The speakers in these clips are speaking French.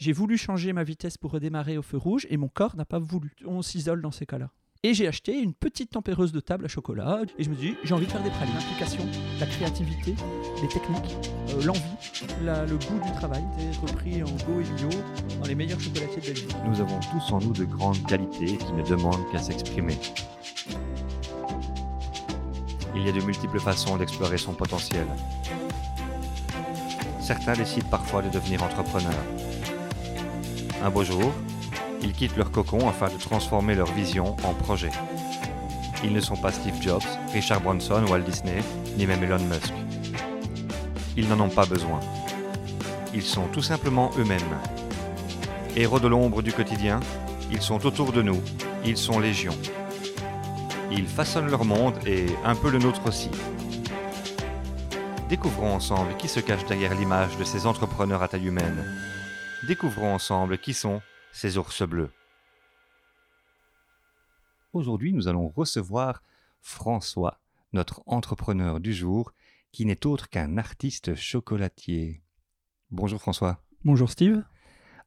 J'ai voulu changer ma vitesse pour redémarrer au feu rouge et mon corps n'a pas voulu. On s'isole dans ces cas-là. Et j'ai acheté une petite tempéreuse de table à chocolat et je me dit, j'ai envie de faire des pralines. L'implication, la créativité, les techniques, euh, l'envie, le goût du travail. C'est repris en go et bio dans les meilleurs chocolatiers de Belgique. Nous avons tous en nous de grandes qualités qui ne demandent qu'à s'exprimer. Il y a de multiples façons d'explorer son potentiel. Certains décident parfois de devenir entrepreneurs. Un beau jour, ils quittent leur cocon afin de transformer leur vision en projet. Ils ne sont pas Steve Jobs, Richard Branson, Walt Disney, ni même Elon Musk. Ils n'en ont pas besoin. Ils sont tout simplement eux-mêmes. Héros de l'ombre du quotidien, ils sont autour de nous, ils sont légion. Ils façonnent leur monde et un peu le nôtre aussi. Découvrons ensemble qui se cache derrière l'image de ces entrepreneurs à taille humaine. Découvrons ensemble qui sont ces ours bleus. Aujourd'hui, nous allons recevoir François, notre entrepreneur du jour, qui n'est autre qu'un artiste chocolatier. Bonjour François. Bonjour Steve.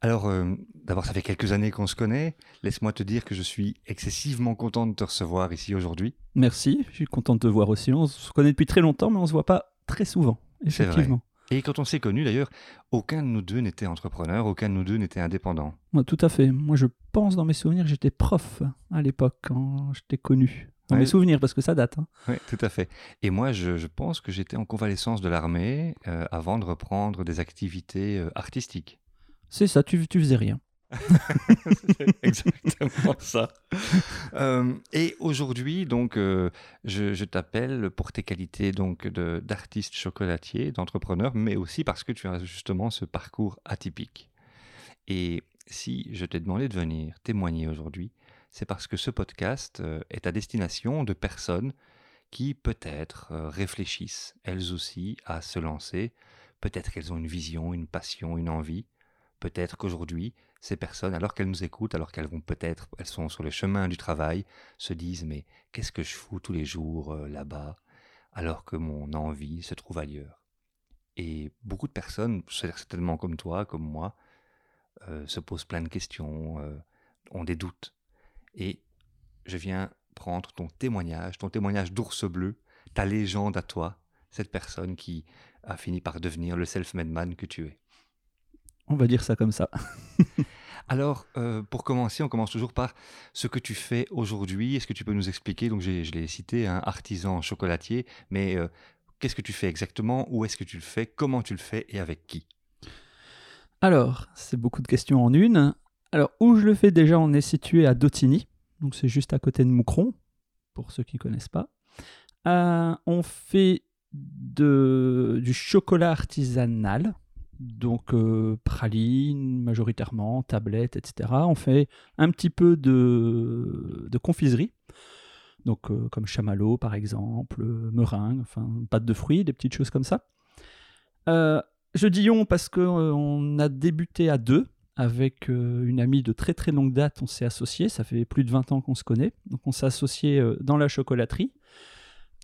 Alors, euh, d'abord, ça fait quelques années qu'on se connaît. Laisse-moi te dire que je suis excessivement content de te recevoir ici aujourd'hui. Merci, je suis content de te voir aussi. On se connaît depuis très longtemps, mais on se voit pas très souvent. C'est vrai. Effectivement. Et quand on s'est connus, d'ailleurs, aucun de nous deux n'était entrepreneur, aucun de nous deux n'était indépendant. Ouais, tout à fait. Moi, je pense dans mes souvenirs, j'étais prof à l'époque quand je t'ai connu. Dans Ouais. mes souvenirs, parce que ça date. hein. Oui, tout à fait. Et moi, je, je pense que j'étais en convalescence de l'armée euh, avant de reprendre des activités euh, artistiques. C'est ça, tu, tu faisais rien. Exactement ça. Euh, et aujourd'hui, donc, euh, je, t'appelle pour tes qualités donc d'artiste chocolatier, d'entrepreneur, mais aussi parce que tu as justement ce parcours atypique. Et si je t'ai demandé de venir témoigner aujourd'hui, c'est parce que ce podcast euh, est à destination de personnes qui peut-être réfléchissent elles aussi à se lancer. Peut-être qu'elles ont une vision, une passion, une envie. Peut-être qu'aujourd'hui, ces personnes, alors qu'elles nous écoutent, alors qu'elles vont peut-être, elles sont sur le chemin du travail, se disent mais qu'est-ce que je fous tous les jours euh, là-bas, alors que mon envie se trouve ailleurs? Et beaucoup de personnes, certainement comme toi, comme moi, euh, se posent plein de questions, euh, ont des doutes. Et je viens prendre ton témoignage, ton témoignage d'ours bleu, ta légende à toi, cette personne qui a fini par devenir le self-made man que tu es. On va dire ça comme ça. Alors, euh, pour commencer, on commence toujours par ce que tu fais aujourd'hui. Est-ce que tu peux nous expliquer? Donc, je l'ai cité, un artisan chocolatier, mais euh, qu'est-ce que tu fais exactement? Où est-ce que tu le fais? Comment tu le fais? Et avec qui? Alors, c'est beaucoup de questions en une. Alors, où je le fais déjà, on est situé à Dotigny. Donc, c'est juste à côté de Moucron, pour ceux qui ne connaissent pas. Euh, on fait du chocolat artisanal. Donc, euh, praline, majoritairement, tablette, etc. On fait un petit peu de, de confiserie. Donc, euh, comme chamallow, par exemple, euh, meringue, enfin, pâte de fruits, des petites choses comme ça. Euh, je dis on parce qu'on a débuté à deux avec une amie de très très longue date. On s'est associés, ça fait plus de 20 ans qu'on se connaît. Donc on s'est associés euh, dans la chocolaterie.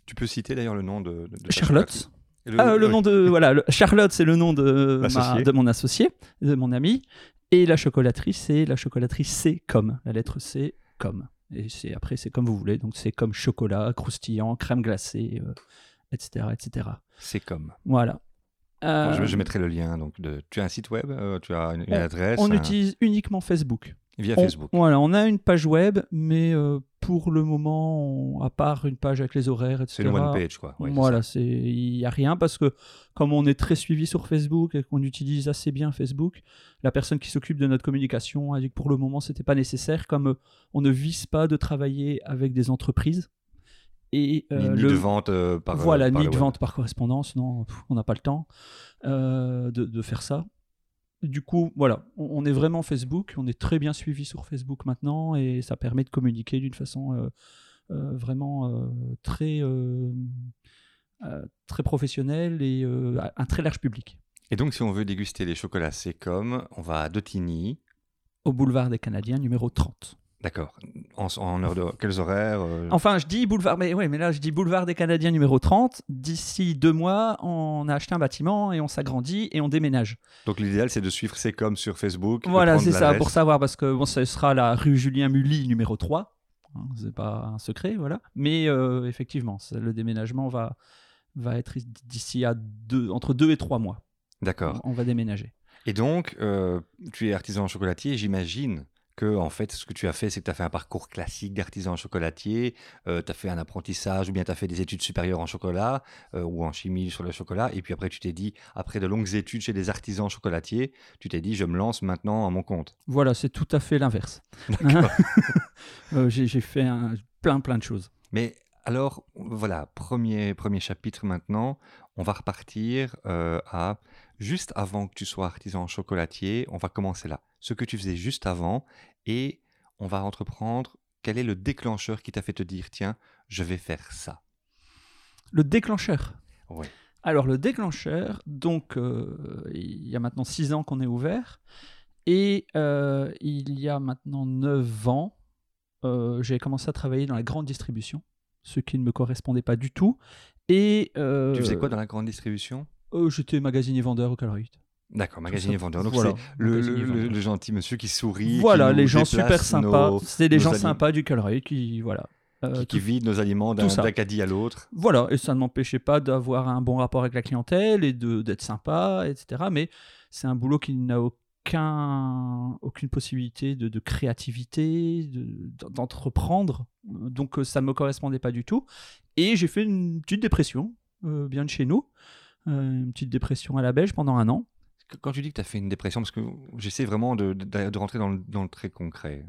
Tu peux citer d'ailleurs le nom de, de- de ta Charlotte. Et Ah, le oui. nom de voilà, le- Charlotte, c'est le nom de, ma- de mon associé, de mon ami, et la chocolaterie, c'est la chocolaterie C comme la lettre C comme. Et c'est après c'est comme vous voulez, donc c'est comme chocolat, croustillant, crème glacée, euh, etc., etc. C'est comme. Voilà. Bon, je, Euh, je mettrai le lien. Donc, de... Tu as un site web euh, Tu as une, une On- adresse on un- utilise uniquement Facebook. Via On- Facebook. Voilà, on a une page web, mais euh, pour le moment, on- à part une page avec les horaires, etc. C'est une one page, quoi. Ouais, voilà, il n'y a rien parce que comme on est très suivi sur Facebook et qu'on utilise assez bien Facebook, la personne qui s'occupe de notre communication a dit que pour le moment c'était pas nécessaire, comme euh, on ne vise pas de travailler avec des entreprises et Ni, euh, ni le- de vente euh, par voilà, par ni le de web. vente par correspondance, non, pff, on n'a pas le temps euh, de, de faire ça. Du coup, voilà, on, est vraiment Facebook, on est très bien suivi sur Facebook maintenant et ça permet de communiquer d'une façon euh, euh, vraiment euh, très, très professionnelle et un très large public. Et donc, si on veut déguster les chocolats, c'est comme on va à Dotigny. Au boulevard des Canadiens, numéro 30. D'accord. En, en heure de quels horaires euh, Enfin, je dis boulevard, mais ouais, mais là, je dis boulevard des Canadiens numéro 30. D'ici deux mois, on a acheté un bâtiment et on s'agrandit et on déménage. Donc l'idéal, c'est de suivre ces coms sur Facebook. Voilà, c'est ça, pour savoir, parce que bon, ce sera la rue Julien Mully numéro 3. Hein, C'est pas un secret, voilà. Mais euh, effectivement, le déménagement va, va être d'ici à deux, entre deux et trois mois. D'accord. On va déménager. Et donc, euh, tu es artisan chocolatier. J'imagine que, en fait, ce que tu as fait, c'est que tu as fait un parcours classique d'artisan chocolatier. tu as fait un apprentissage ou bien tu as fait des études supérieures en chocolat euh, ou en chimie sur le chocolat. Et puis après, tu t'es dit, après de longues études chez des artisans chocolatiers, tu t'es dit, je me lance maintenant à mon compte. Voilà, c'est tout à fait l'inverse. Euh, J'ai j'ai fait un- plein, plein de choses. Mais alors, voilà, premier, premier chapitre maintenant. On va repartir euh, à juste avant que tu sois artisan chocolatier. On va commencer là. Ce que tu faisais juste avant et on va entreprendre. Quel est le déclencheur qui t'a fait te dire, tiens, je vais faire ça? Le déclencheur? Oui. Alors, le déclencheur, donc, euh, il y a maintenant 6 ans qu'on est ouvert. Et euh, il y a maintenant 9 ans, euh, j'ai commencé à travailler dans la grande distribution, ce qui ne me correspondait pas du tout. Et Tu faisais quoi dans la grande distribution? J'étais magasinier vendeur au Colruyt. D'accord, magasinier vendeur. Donc Voilà, c'est le, gentil monsieur qui sourit. Voilà, qui les gens super sympas. C'était des gens alim- sympas du Colruyt qui, voilà. Euh, qui, qui vide nos aliments d'un caddie à l'autre. Voilà, et ça ne m'empêchait pas d'avoir un bon rapport avec la clientèle et d'être sympa, etc. Mais c'est un boulot qui n'a aucun, aucune possibilité de, de créativité, de- d'entreprendre. Donc euh, ça ne me correspondait pas du tout. Et j'ai fait une petite dépression, euh, bien de chez nous. Euh, une petite dépression à la belge pendant un an. Quand tu dis que tu as fait une dépression, parce que j'essaie vraiment de, de- de rentrer dans le, dans le très concret.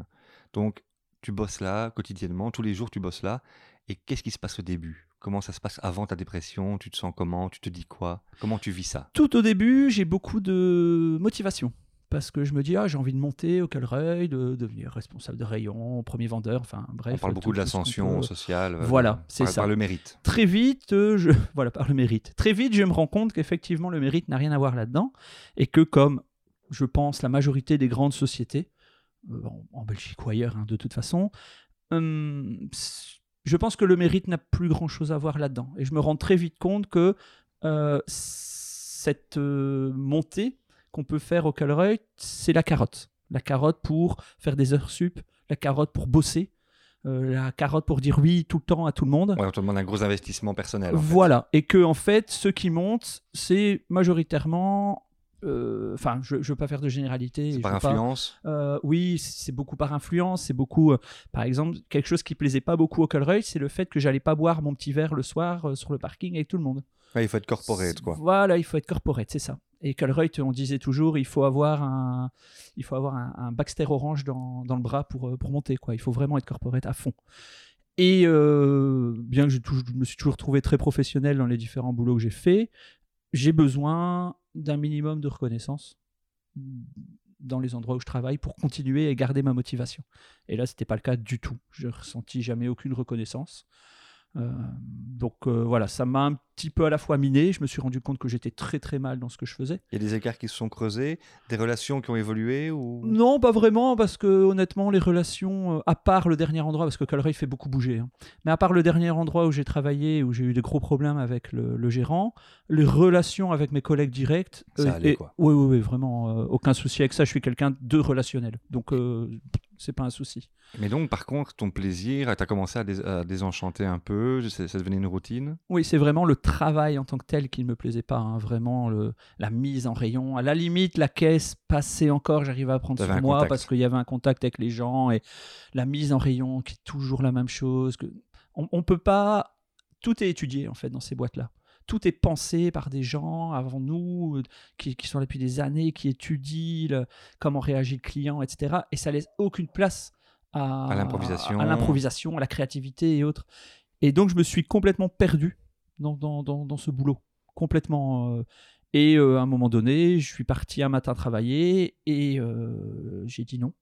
Donc, tu bosses là quotidiennement, tous les jours tu bosses là. Et qu'est-ce qui se passe au début? Comment ça se passe avant ta dépression? Tu te sens comment? Tu te dis quoi? Comment tu vis ça? Tout au début, j'ai beaucoup de motivation. Parce que je me dis, ah, j'ai envie de monter au Calreuil, de devenir responsable de rayon, premier vendeur, enfin bref. On parle beaucoup de tout l'ascension sociale. euh, Voilà, c'est par, ça. Par le mérite. Très vite, euh, je... voilà, par le mérite. Très vite, je me rends compte qu'effectivement, le mérite n'a rien à voir là-dedans. Et que, comme je pense la majorité des grandes sociétés, euh, en, en Belgique ou ailleurs, hein, de toute façon, hum, je pense que le mérite n'a plus grand-chose à voir là-dedans. Et je me rends très vite compte que cette montée qu'on peut faire au Calreuil, c'est la carotte. La carotte pour faire des heures sup, la carotte pour bosser, euh, la carotte pour dire oui tout le temps à tout le monde. Ouais, on te demande un gros investissement personnel. en fait. Voilà, et que en fait, ceux qui montent, c'est majoritairement, euh, enfin, je ne veux pas faire de généralité. C'est par pas- influence. euh, oui, c'est beaucoup par influence, c'est beaucoup, par exemple, quelque chose qui plaisait pas beaucoup au Colreuil, c'est le fait que j'allais pas boire mon petit verre le soir sur le parking avec tout le monde. Ouais, il faut être corporate, quoi. Voilà, il faut être corporate, c'est ça. Et Colreuil, on disait toujours, il faut avoir un, il faut avoir un, Baxter orange dans, le bras pour, euh, pour monter, quoi. Il faut vraiment être corporate à fond. Et euh, bien que je me suis toujours trouvé très professionnel dans les différents boulots que j'ai faits, j'ai besoin d'un minimum de reconnaissance dans les endroits où je travaille pour continuer et garder ma motivation. Et là, c'était pas le cas du tout. Je ressenti jamais aucune reconnaissance. Euh, donc voilà, ça m'a un petit peu à la fois miné. Je me suis rendu compte que j'étais très très mal dans ce que je faisais. Il y a des écarts qui se sont creusés, des relations qui ont évolué ou? Non, pas vraiment, parce que honnêtement, les relations, euh, à part le dernier endroit, parce que Calreuil fait beaucoup bouger, hein, mais à part le dernier endroit où j'ai travaillé, où j'ai eu des gros problèmes avec le, le gérant, les relations avec mes collègues directs, Ça allait, et- quoi. Oui, oui, oui, vraiment, euh, aucun souci avec ça. Je suis quelqu'un de relationnel, donc euh, c'est pas un souci. Mais donc, par contre, ton plaisir, tu as commencé à, dés- à désenchanter un peu, ça, ça devenait une routine? Oui, c'est vraiment le travail en tant que tel qui ne me plaisait pas. hein, Vraiment, le, la mise en rayon. À la limite, la caisse passait encore, j'arrivais à prendre sur moi contact. parce qu'il y avait un contact avec les gens et la mise en rayon qui est toujours la même chose. Que... On, on peut pas. Tout est étudié en fait dans ces boîtes-là. Tout est pensé par des gens avant nous euh, qui, qui sont là depuis des années, qui étudient le- comment réagit le client, etc. Et ça laisse aucune place à, À l'improvisation. à l'improvisation, à la créativité et autres. Et donc, je me suis complètement perdu dans, dans, dans, dans ce boulot. Complètement. euh, et euh, à un moment donné, je suis parti un matin travailler et euh, j'ai dit non.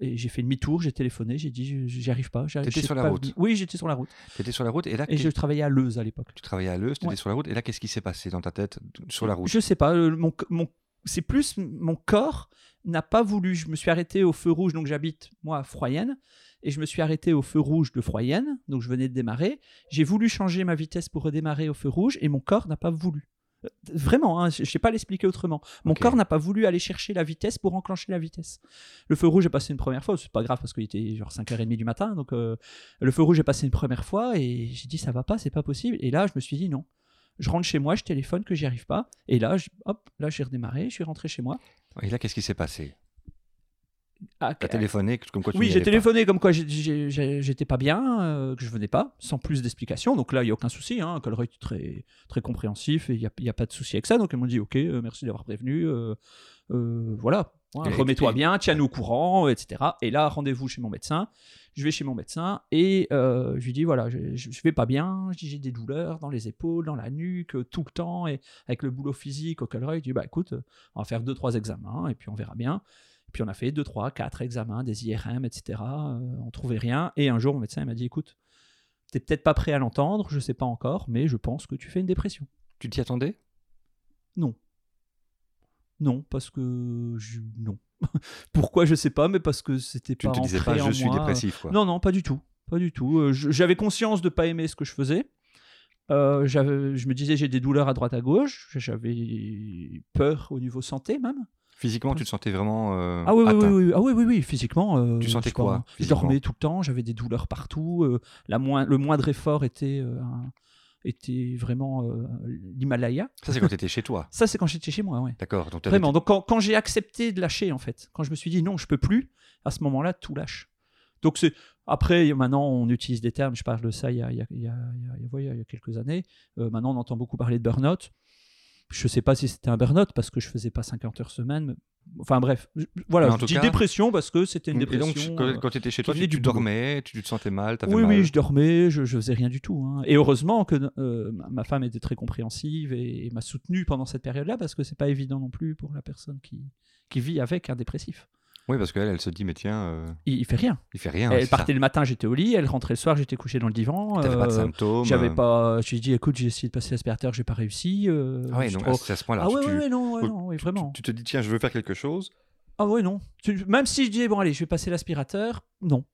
Et j'ai fait demi-tour, j'ai téléphoné, j'ai dit j'y arrive pas. T'étais sais sur la pas route. Oui, j'étais sur la route. Tu étais sur la route et là, Et je travaillais à Leuze à l'époque. tu travaillais à Leuze, tu étais Ouais. sur la route et là, qu'est-ce qui s'est passé dans ta tête sur la route? Je sais pas, mon, mon, c'est plus mon corps n'a pas voulu. Je me suis arrêté au feu rouge, donc j'habite moi à Froyenne, et je me suis arrêté au feu rouge de Froyenne, donc je venais de démarrer. J'ai voulu changer ma vitesse pour redémarrer au feu rouge, et mon corps n'a pas voulu. Euh, Vraiment, hein, je ne sais pas l'expliquer autrement. Mon corps n'a pas voulu aller chercher la vitesse pour enclencher la vitesse. Le feu rouge est passé une première fois, c'est pas grave parce qu'il était genre 5h30 du matin, donc euh, le feu rouge est passé une première fois et j'ai dit ça va pas, c'est pas possible. Et là, je me suis dit non. Je rentre chez moi, je téléphone que j'y arrive pas. Et là, je- hop, là j'ai redémarré, je suis rentré chez moi. Et là, qu'est-ce qui s'est passé? Ah, T'as téléphoné comme quoi tu oui, j'ai pas. téléphoné comme quoi j'étais pas bien, euh, que je venais pas, sans plus d'explications. Donc là, il n'y a aucun souci. Hein. Colruyt est très, très compréhensif et il n'y a, il y a pas de souci avec ça. Donc ils m'ont dit Ok, euh, merci d'avoir prévenu. euh, voilà, Ouais, Et- remets-toi et- bien, tiens-nous au courant, etc. Et là, rendez-vous chez mon médecin. Je vais chez mon médecin et euh, je lui dis Voilà, je, je, je vais pas bien. J'ai des douleurs dans les épaules, dans la nuque, euh, tout le temps. Et avec le boulot physique au Colruyt, je dis Bah écoute, on va faire deux, trois examens et puis on verra bien. Puis on a fait 2, 3, 4 examens, des IRM, etc. Euh, on trouvait rien. Et un jour, mon médecin m'a dit écoute, t'es peut-être pas prêt à l'entendre, je sais pas encore, mais je pense que tu fais une dépression. Tu t'y attendais? Non. Non, parce que. je- Non. Pourquoi, je sais pas, mais parce que c'était Tu pas ne te disais pas je suis moi. dépressif quoi. Non, non, pas du tout. Pas du tout. Euh, J'avais conscience de pas aimer ce que je faisais. Euh, je me disais j'ai des douleurs à droite à gauche. J'avais peur au niveau santé même. Physiquement, tu te sentais vraiment euh, Ah oui, oui, oui, ah oui, oui, oui, physiquement. euh, Tu sentais quoi, Je dormais tout le temps, j'avais des douleurs partout. la le moindre effort était, un- était vraiment euh, l'Himalaya. Ça, c'est quand tu étais chez toi. Ça, c'est quand j'étais chez moi, ouais. D'accord. Donc, Vraiment. Donc, quand, quand j'ai accepté de lâcher, en fait, quand je me suis dit non, je peux plus, à ce moment-là, tout lâche. Donc, c'est. Après, maintenant, on utilise des termes, je parle de ça il y a, il y a- il y a- il y a- il y a- ouais, il y a quelques années. Euh, maintenant, on entend beaucoup parler de burn-out. Je sais pas si c'était un burn-out parce que je faisais pas 50 heures semaine. mais- Enfin, bref. Je- Voilà, en je dis cas- dépression parce que c'était une Et dépression. donc, tu- euh, quand, tu étais chez toi, tu, tu dormais, tu te sentais mal, t'avais Oui, mal. oui, je dormais, je, je faisais rien du tout. hein. Et heureusement que euh, ma- ma femme était très compréhensive et, et m'a soutenu pendant cette période-là parce que c'est pas évident non plus pour la personne qui, qui vit avec un dépressif. Oui, parce qu'elle, elle se dit, mais tiens, euh, Il, il fait rien. il fait rien. elle ça. partait le matin, j'étais au lit, elle rentrait le soir, j'étais couché dans le divan. T'avais pas de euh, symptômes. J'avais euh. pas. Je lui ai dit, écoute, j'ai essayé de passer l'aspirateur, j'ai pas réussi. euh, Ah ouais, suis donc trop- à ce point-là. Ah tu- ouais, tu- ouais, ouais, non, ouais, non, vraiment. Tu te dis, tiens, je veux faire quelque chose. Ah ouais, non. Même si je dis, bon, allez, je vais passer l'aspirateur, non.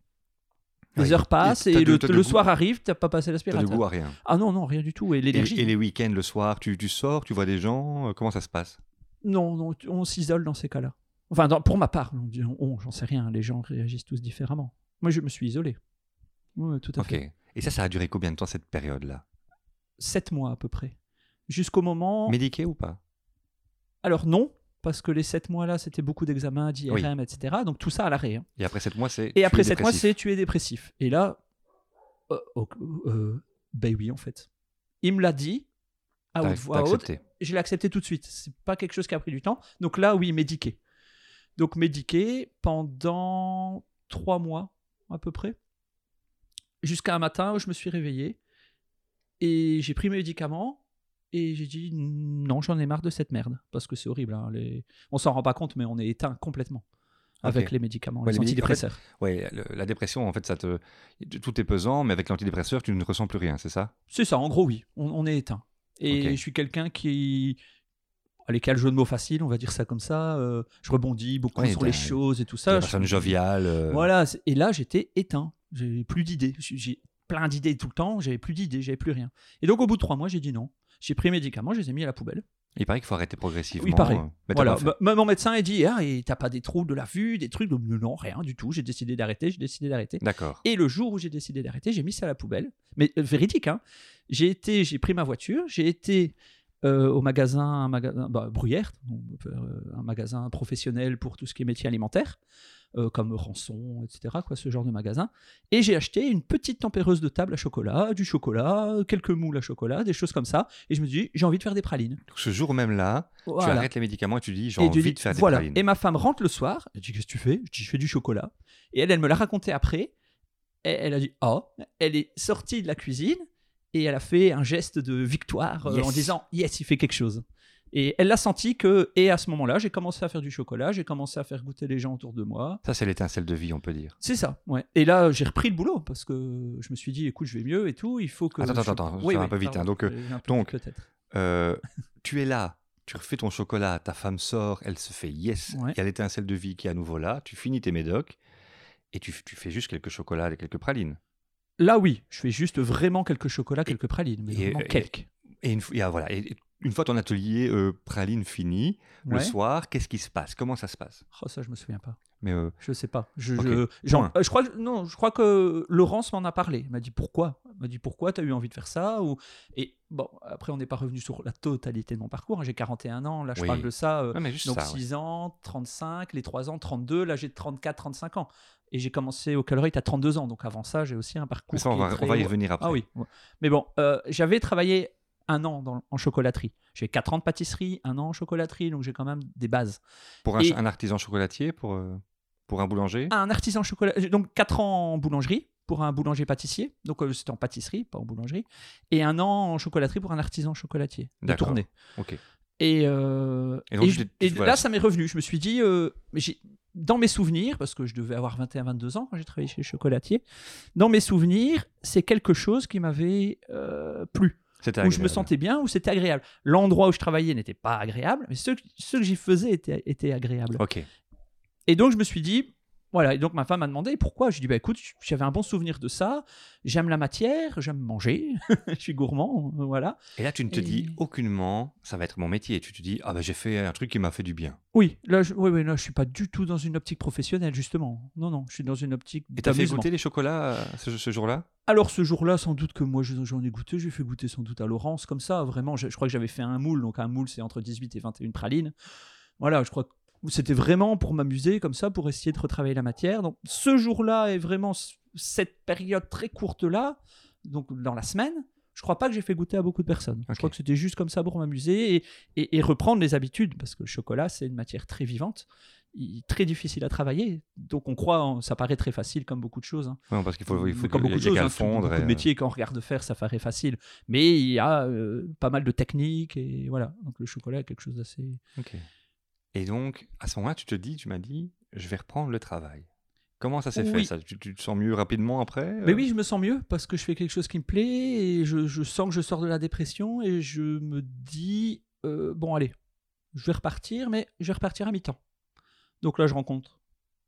Les Ouais, heures passent et t'as le, t'as le soir arrive, t'as pas passé T'as l'aspirateur. goût à rien. Ah non, non, rien du tout. Et l'énergie. et les week-ends, le soir, tu, tu sors, tu vois des gens, euh, comment ça se passe? Non, non, on s'isole dans ces cas-là. Enfin, dans- pour ma part, on dit on, j'en sais rien, les gens réagissent tous différemment. Moi, je me suis isolé. Oui, tout à fait. Et ça, ça a duré combien de temps cette période-là? Sept mois à peu près. Jusqu'au moment. Médiqué ou pas? Alors, non, parce que les sept mois-là, c'était beaucoup d'examens, d'IRM, etc. Donc, tout ça à l'arrêt. hein. Et après 7 mois, c'est. Et après sept mois, c'est tu es dépressif. Et là, euh, oh, euh, ben oui, en fait. Il me l'a dit à haute voix je l'ai accepté tout de suite. C'est pas quelque chose qui a pris du temps. Donc là, oui, médiqué. Donc médiqué pendant trois mois à peu près, jusqu'à un matin où je me suis réveillé et j'ai pris mes médicaments et j'ai dit non, j'en ai marre de cette merde parce que c'est horrible. hein, les... On s'en rend pas compte, mais on est éteint complètement avec les médicaments, Ouais, les les médic- en fait, antidépresseurs. Ouais, le- la dépression, en fait, ça te. Tout est pesant, mais avec l'antidépresseur, tu ne ressens plus rien, c'est ça? C'est ça, en gros, oui, on, on est éteint. Et je suis quelqu'un qui. Allez, quel jeu de mots facile, on va dire ça comme ça. euh, je rebondis beaucoup Ouais, sur les choses et tout ça. personne joviale. euh, Voilà, et là, j'étais éteint. J'ai plus d'idées. J'ai- plein d'idées tout le temps, j'avais plus d'idées, j'avais plus rien. Et donc, au bout de trois mois, j'ai dit non. J'ai pris mes médicaments, je les ai mis à la poubelle. Il paraît qu'il faut arrêter progressivement. Il paraît. euh, mais Voilà. Bah, bah, mon médecin a dit Ah, et t'as pas des troubles de la vue, des trucs Non, rien du tout. J'ai décidé d'arrêter, j'ai décidé d'arrêter. D'accord. Et le jour où j'ai décidé d'arrêter, j'ai mis ça à la poubelle. Mais euh, véridique, hein. J'ai été, j'ai pris ma voiture, j'ai été euh, au magasin, un magasin bah, Bruyère, euh, un magasin professionnel pour tout ce qui est métier alimentaire, euh, comme Rançon, etc. Quoi, ce genre de magasin. Et j'ai acheté une petite tempéreuse de table à chocolat, du chocolat, quelques moules à chocolat, des choses comme ça. Et je me dis, j'ai envie de faire des pralines. Donc, ce jour même là, tu arrêtes les médicaments et tu dis j'ai envie dis, de faire des voilà. pralines. Et ma femme rentre le soir. Elle dit Qu'est-ce que tu fais? Je dis Je fais du chocolat. Et elle, elle me l'a raconté après. Et elle a dit Ah Elle est sortie de la cuisine et elle a fait un geste de victoire euh, Yes. en disant Yes, il fait quelque chose. Et elle l'a senti que, et à ce moment-là, j'ai commencé à faire du chocolat, j'ai commencé à faire goûter les gens autour de moi. Ça, c'est l'étincelle de vie, on peut dire. C'est ça, ouais. Et là, j'ai repris le boulot parce que je me suis dit, écoute, je vais mieux et tout, il faut que. Attends, je- attends, attends, ça Oui, va oui, un peu vite, hein. Donc, euh, donc. Euh, tu es là, tu refais ton chocolat, ta femme sort, elle se fait yes, Ouais. il y a l'étincelle de vie qui est à nouveau là, tu finis tes médocs et tu, tu fais juste quelques chocolats et quelques pralines. Là, oui, je fais juste vraiment quelques chocolats, quelques pralines, mais et- vraiment et- quelques. Et une, fois- et, voilà, et une fois ton atelier euh, praline fini, le soir, qu'est-ce qui se passe? Comment ça se passe? Oh, ça, je me souviens pas. Mais euh, Je sais pas. Je, Ok. je, euh, je crois que, non, je crois que Laurence m'en a parlé. Elle m'a dit pourquoi? Elle m'a dit pourquoi tu as eu envie de faire ça? Ou... Et bon, après, on n'est pas revenu sur la totalité de mon parcours. hein. J'ai 41 ans. Là, je Oui. parle de ça. euh, ouais, mais juste donc ça. ouais. 6 ans, 35, les 3 ans, 32. Là, j'ai 34, 35 ans. Et j'ai commencé au Colruyt à 32 ans. Donc avant ça, j'ai aussi un parcours. Ça, on va, très on va y revenir après. Ah oui. ouais. Mais bon, j'avais travaillé un an dans- en chocolaterie. J'ai 4 ans de pâtisserie, un an en chocolaterie. Donc j'ai quand même des bases. Pour un, Et- un artisan chocolatier, pour, euh, pour un boulanger? Un artisan chocolat. Donc 4 ans en boulangerie pour un boulanger pâtissier. Donc euh, c'était en pâtisserie, pas en boulangerie. Et un an en chocolaterie pour un artisan chocolatier. De tournée. Ok. Et, euh, Et donc, et tu je- t'es- et voilà. là, ça m'est revenu. Je me suis dit, euh, dans mes souvenirs, parce que je devais avoir 21-22 ans quand j'ai travaillé chez le chocolatier, dans mes souvenirs, c'est quelque chose qui m'avait euh, plu Où je me sentais bien, où c'était agréable. L'endroit où je travaillais n'était pas agréable, mais ce, ce que j'y faisais était, était agréable. Ok. Et donc, je me suis dit, voilà. Et donc, ma femme m'a demandé pourquoi? Je lui ai dit, bah, écoute, j'avais un bon souvenir de ça. J'aime la matière, j'aime manger. je suis gourmand, euh, voilà. Et là, tu ne te Et- dis aucunement, ça va être mon métier. Tu te dis, ah ben j'ai fait un truc qui m'a fait du bien. Oui, là, je, oui, oui, là, je suis pas du tout dans une optique professionnelle, justement. Non, non, je suis dans une optique Et t'as fait goûter les chocolats euh, ce, ce jour-là? Alors, ce jour-là, sans doute que moi, je- j'en ai goûté. J'ai fait goûter sans doute à Laurence, comme ça. Vraiment, je, je crois que j'avais fait un moule. Donc, un moule, c'est entre 18 et 21 pralines. Voilà, je crois que c'était vraiment pour m'amuser, comme ça, pour essayer de retravailler la matière. Donc, ce jour-là est vraiment cette période très courte-là, donc dans la semaine. Je crois pas que j'ai fait goûter à beaucoup de personnes. Je crois que c'était juste comme ça pour m'amuser et, et- et reprendre les habitudes, parce que le chocolat, c'est une matière très vivante, très difficile à travailler. Donc on croit, en- ça paraît très facile comme beaucoup de choses. hein. Parce qu'il faut, il faut comme y beaucoup de choses, hein, fondre. beaucoup et, de euh, métiers qu'on regarde faire, ça paraît facile. Mais il y a euh, pas mal de techniques et voilà. Donc le chocolat est quelque chose d'assez. Et donc, à ce moment-là, tu te dis, tu m'as dit, je vais reprendre le travail. Comment ça s'est fait ça? Tu, tu te sens mieux rapidement après Mais euh? oui, je me sens mieux parce que je fais quelque chose qui me plaît et je, je sens que je sors de la dépression et je me dis euh, bon allez, je vais repartir, mais je vais repartir à mi-temps. Donc là, je rencontre.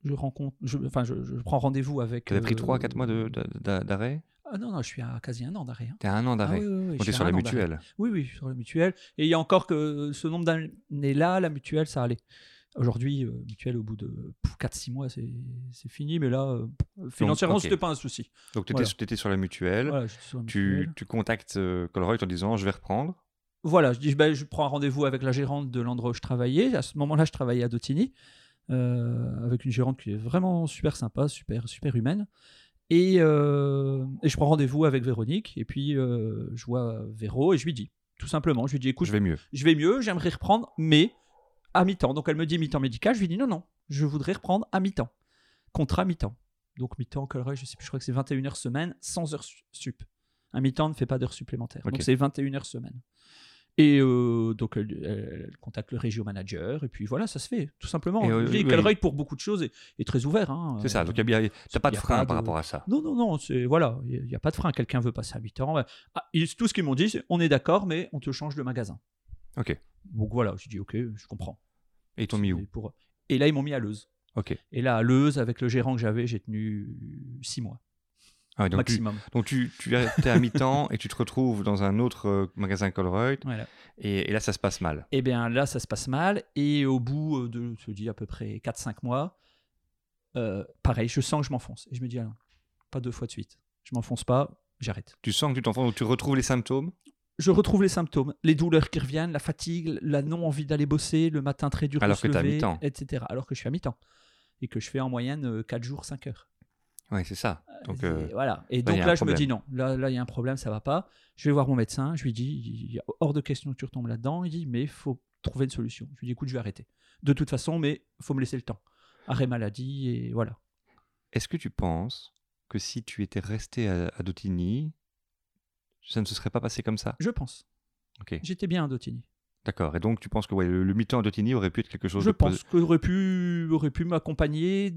Je rencontre, je, enfin, je, je prends rendez-vous avec. Tu avais pris euh, 3-4 mois de- de- d'a- d'arrêt? Ah non, non, je suis à quasi un an d'arrêt. hein. T'es à un an Ah d'arrêt. oui, oui, oui, suis t'es à sur la mutuelle. Oui, oui, sur la mutuelle. Et il y a encore que ce nombre d'années-là, la mutuelle, ça allait. Aujourd'hui, euh, mutuelle, au bout de 4-6 mois, c'est c'est fini. Mais là, euh, financièrement, ok. c'était pas un souci. Donc t'étais Voilà. sur la mutuelle. Voilà, j'étais sur la tu, mutuelle. tu contactes euh, Colruyt en disant, je vais reprendre. Voilà, je dis, ben, je prends un rendez-vous avec la gérante de l'endroit où je travaillais. À ce moment-là, je travaillais à Dotigny, euh, avec une gérante qui est vraiment super sympa, super, super humaine. Et, euh, et je prends rendez-vous avec Véronique. Et puis, euh, je vois Véro et je lui dis, tout simplement, je lui dis, écoute, je vais mieux. je vais mieux, j'aimerais reprendre, mais à mi-temps. Donc elle me dit mi-temps médical, je lui dis non, non, je voudrais reprendre à mi-temps. Contrat mi-temps. Donc mi-temps, Colruyt, je sais plus, je crois que c'est 21 heures semaine, sans heures su- sup. Un mi-temps ne fait pas d'heures supplémentaires. Donc c'est 21 heures semaine. Et euh, donc elle, contacte le régio manager, et puis voilà, ça se fait, tout simplement. Et, euh, oui, Colruyt, pour beaucoup de choses, est, est très ouvert. hein. C'est ça. Donc y a bien- t'as pas de a frein pas par rapport à ça. non, non, non, voilà, il n'y a, pas de frein. Quelqu'un veut passer à 8 ans. Ah, ils- tout ce qu'ils m'ont dit, c'est on est d'accord, mais on te change de magasin. Ok. Donc voilà, j'ai dit ok, je comprends. Et ils t'ont mis où pour- et là, ils m'ont mis à Leuze. Ok. Et là, à Leuze, avec le gérant que j'avais, j'ai tenu 6 mois Ah donc tu, maximum. donc tu, tu es à mi-temps et tu te retrouves dans un autre euh, magasin Colruyt Voilà. et, et là ça se passe mal. Et bien là, ça se passe mal. Et au bout euh, de, je dis, à peu près 4-5 mois, euh, pareil, je sens que je m'enfonce. Et je me dis, non, pas deux fois de suite. Je m'enfonce pas, j'arrête. Tu sens que tu t'enfonces, donc tu retrouves les symptômes? Je retrouve les symptômes, les douleurs qui reviennent, la fatigue, la non-envie d'aller bosser, le matin très dur Alors que mi-temps. etc. Alors que je suis à mi-temps. Et que je fais en moyenne 4 jours, 5 heures. Ouais, c'est ça. Donc Et euh, voilà. Et il donc là, je me dis non. Là, là, il y a un problème, ça va pas. Je vais voir mon médecin. Je lui dis, il y a hors de question que tu retombes là-dedans. Il dit, mais il faut trouver une solution. Je lui dis, écoute, je vais arrêter. De toute façon, mais faut me laisser le temps. Arrêt maladie et voilà. est-ce que tu penses que si tu étais resté à, à Dotigny, ça ne se serait pas passé comme ça? Je pense. Ok. J'étais bien à Dotigny. D'accord. Et donc tu penses que ouais, le, le mi-temps à Dotigny aurait pu être quelque chose Je de pense qu'il aurait pu, aurait pu m'accompagner.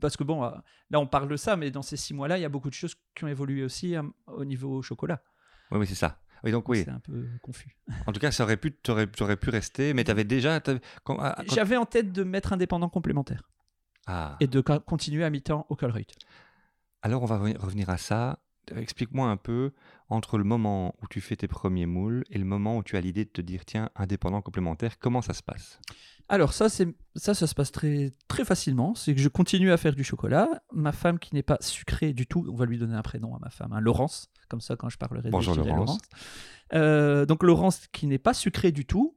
Parce que bon, euh, là, on parle de ça, mais dans ces six mois-là, il y a beaucoup de choses qui ont évolué aussi euh, au niveau chocolat. Oui, oui, c'est ça. Oui, donc oui. C'est un peu confus. En tout cas, ça aurait pu, t'aurais, t'aurais pu rester, mais tu avais déjà. t'avais- quand- quand- J'avais en tête de mettre indépendant complémentaire Ah. et de co- continuer à mi-temps au Colruyt. Alors, on va re- revenir à ça. Explique-moi un peu entre le moment où tu fais tes premiers moules et le moment où tu as l'idée de te dire tiens, indépendant complémentaire, comment ça se passe? Alors ça, c'est ça, ça se passe très très facilement. C'est que je continue à faire du chocolat. Ma femme qui n'est pas sucrée du tout, on va lui donner un prénom à ma femme, hein, Laurence. Comme ça, quand je parlerai, Bonjour, dirai Laurence. Euh, donc Laurence qui n'est pas sucrée du tout,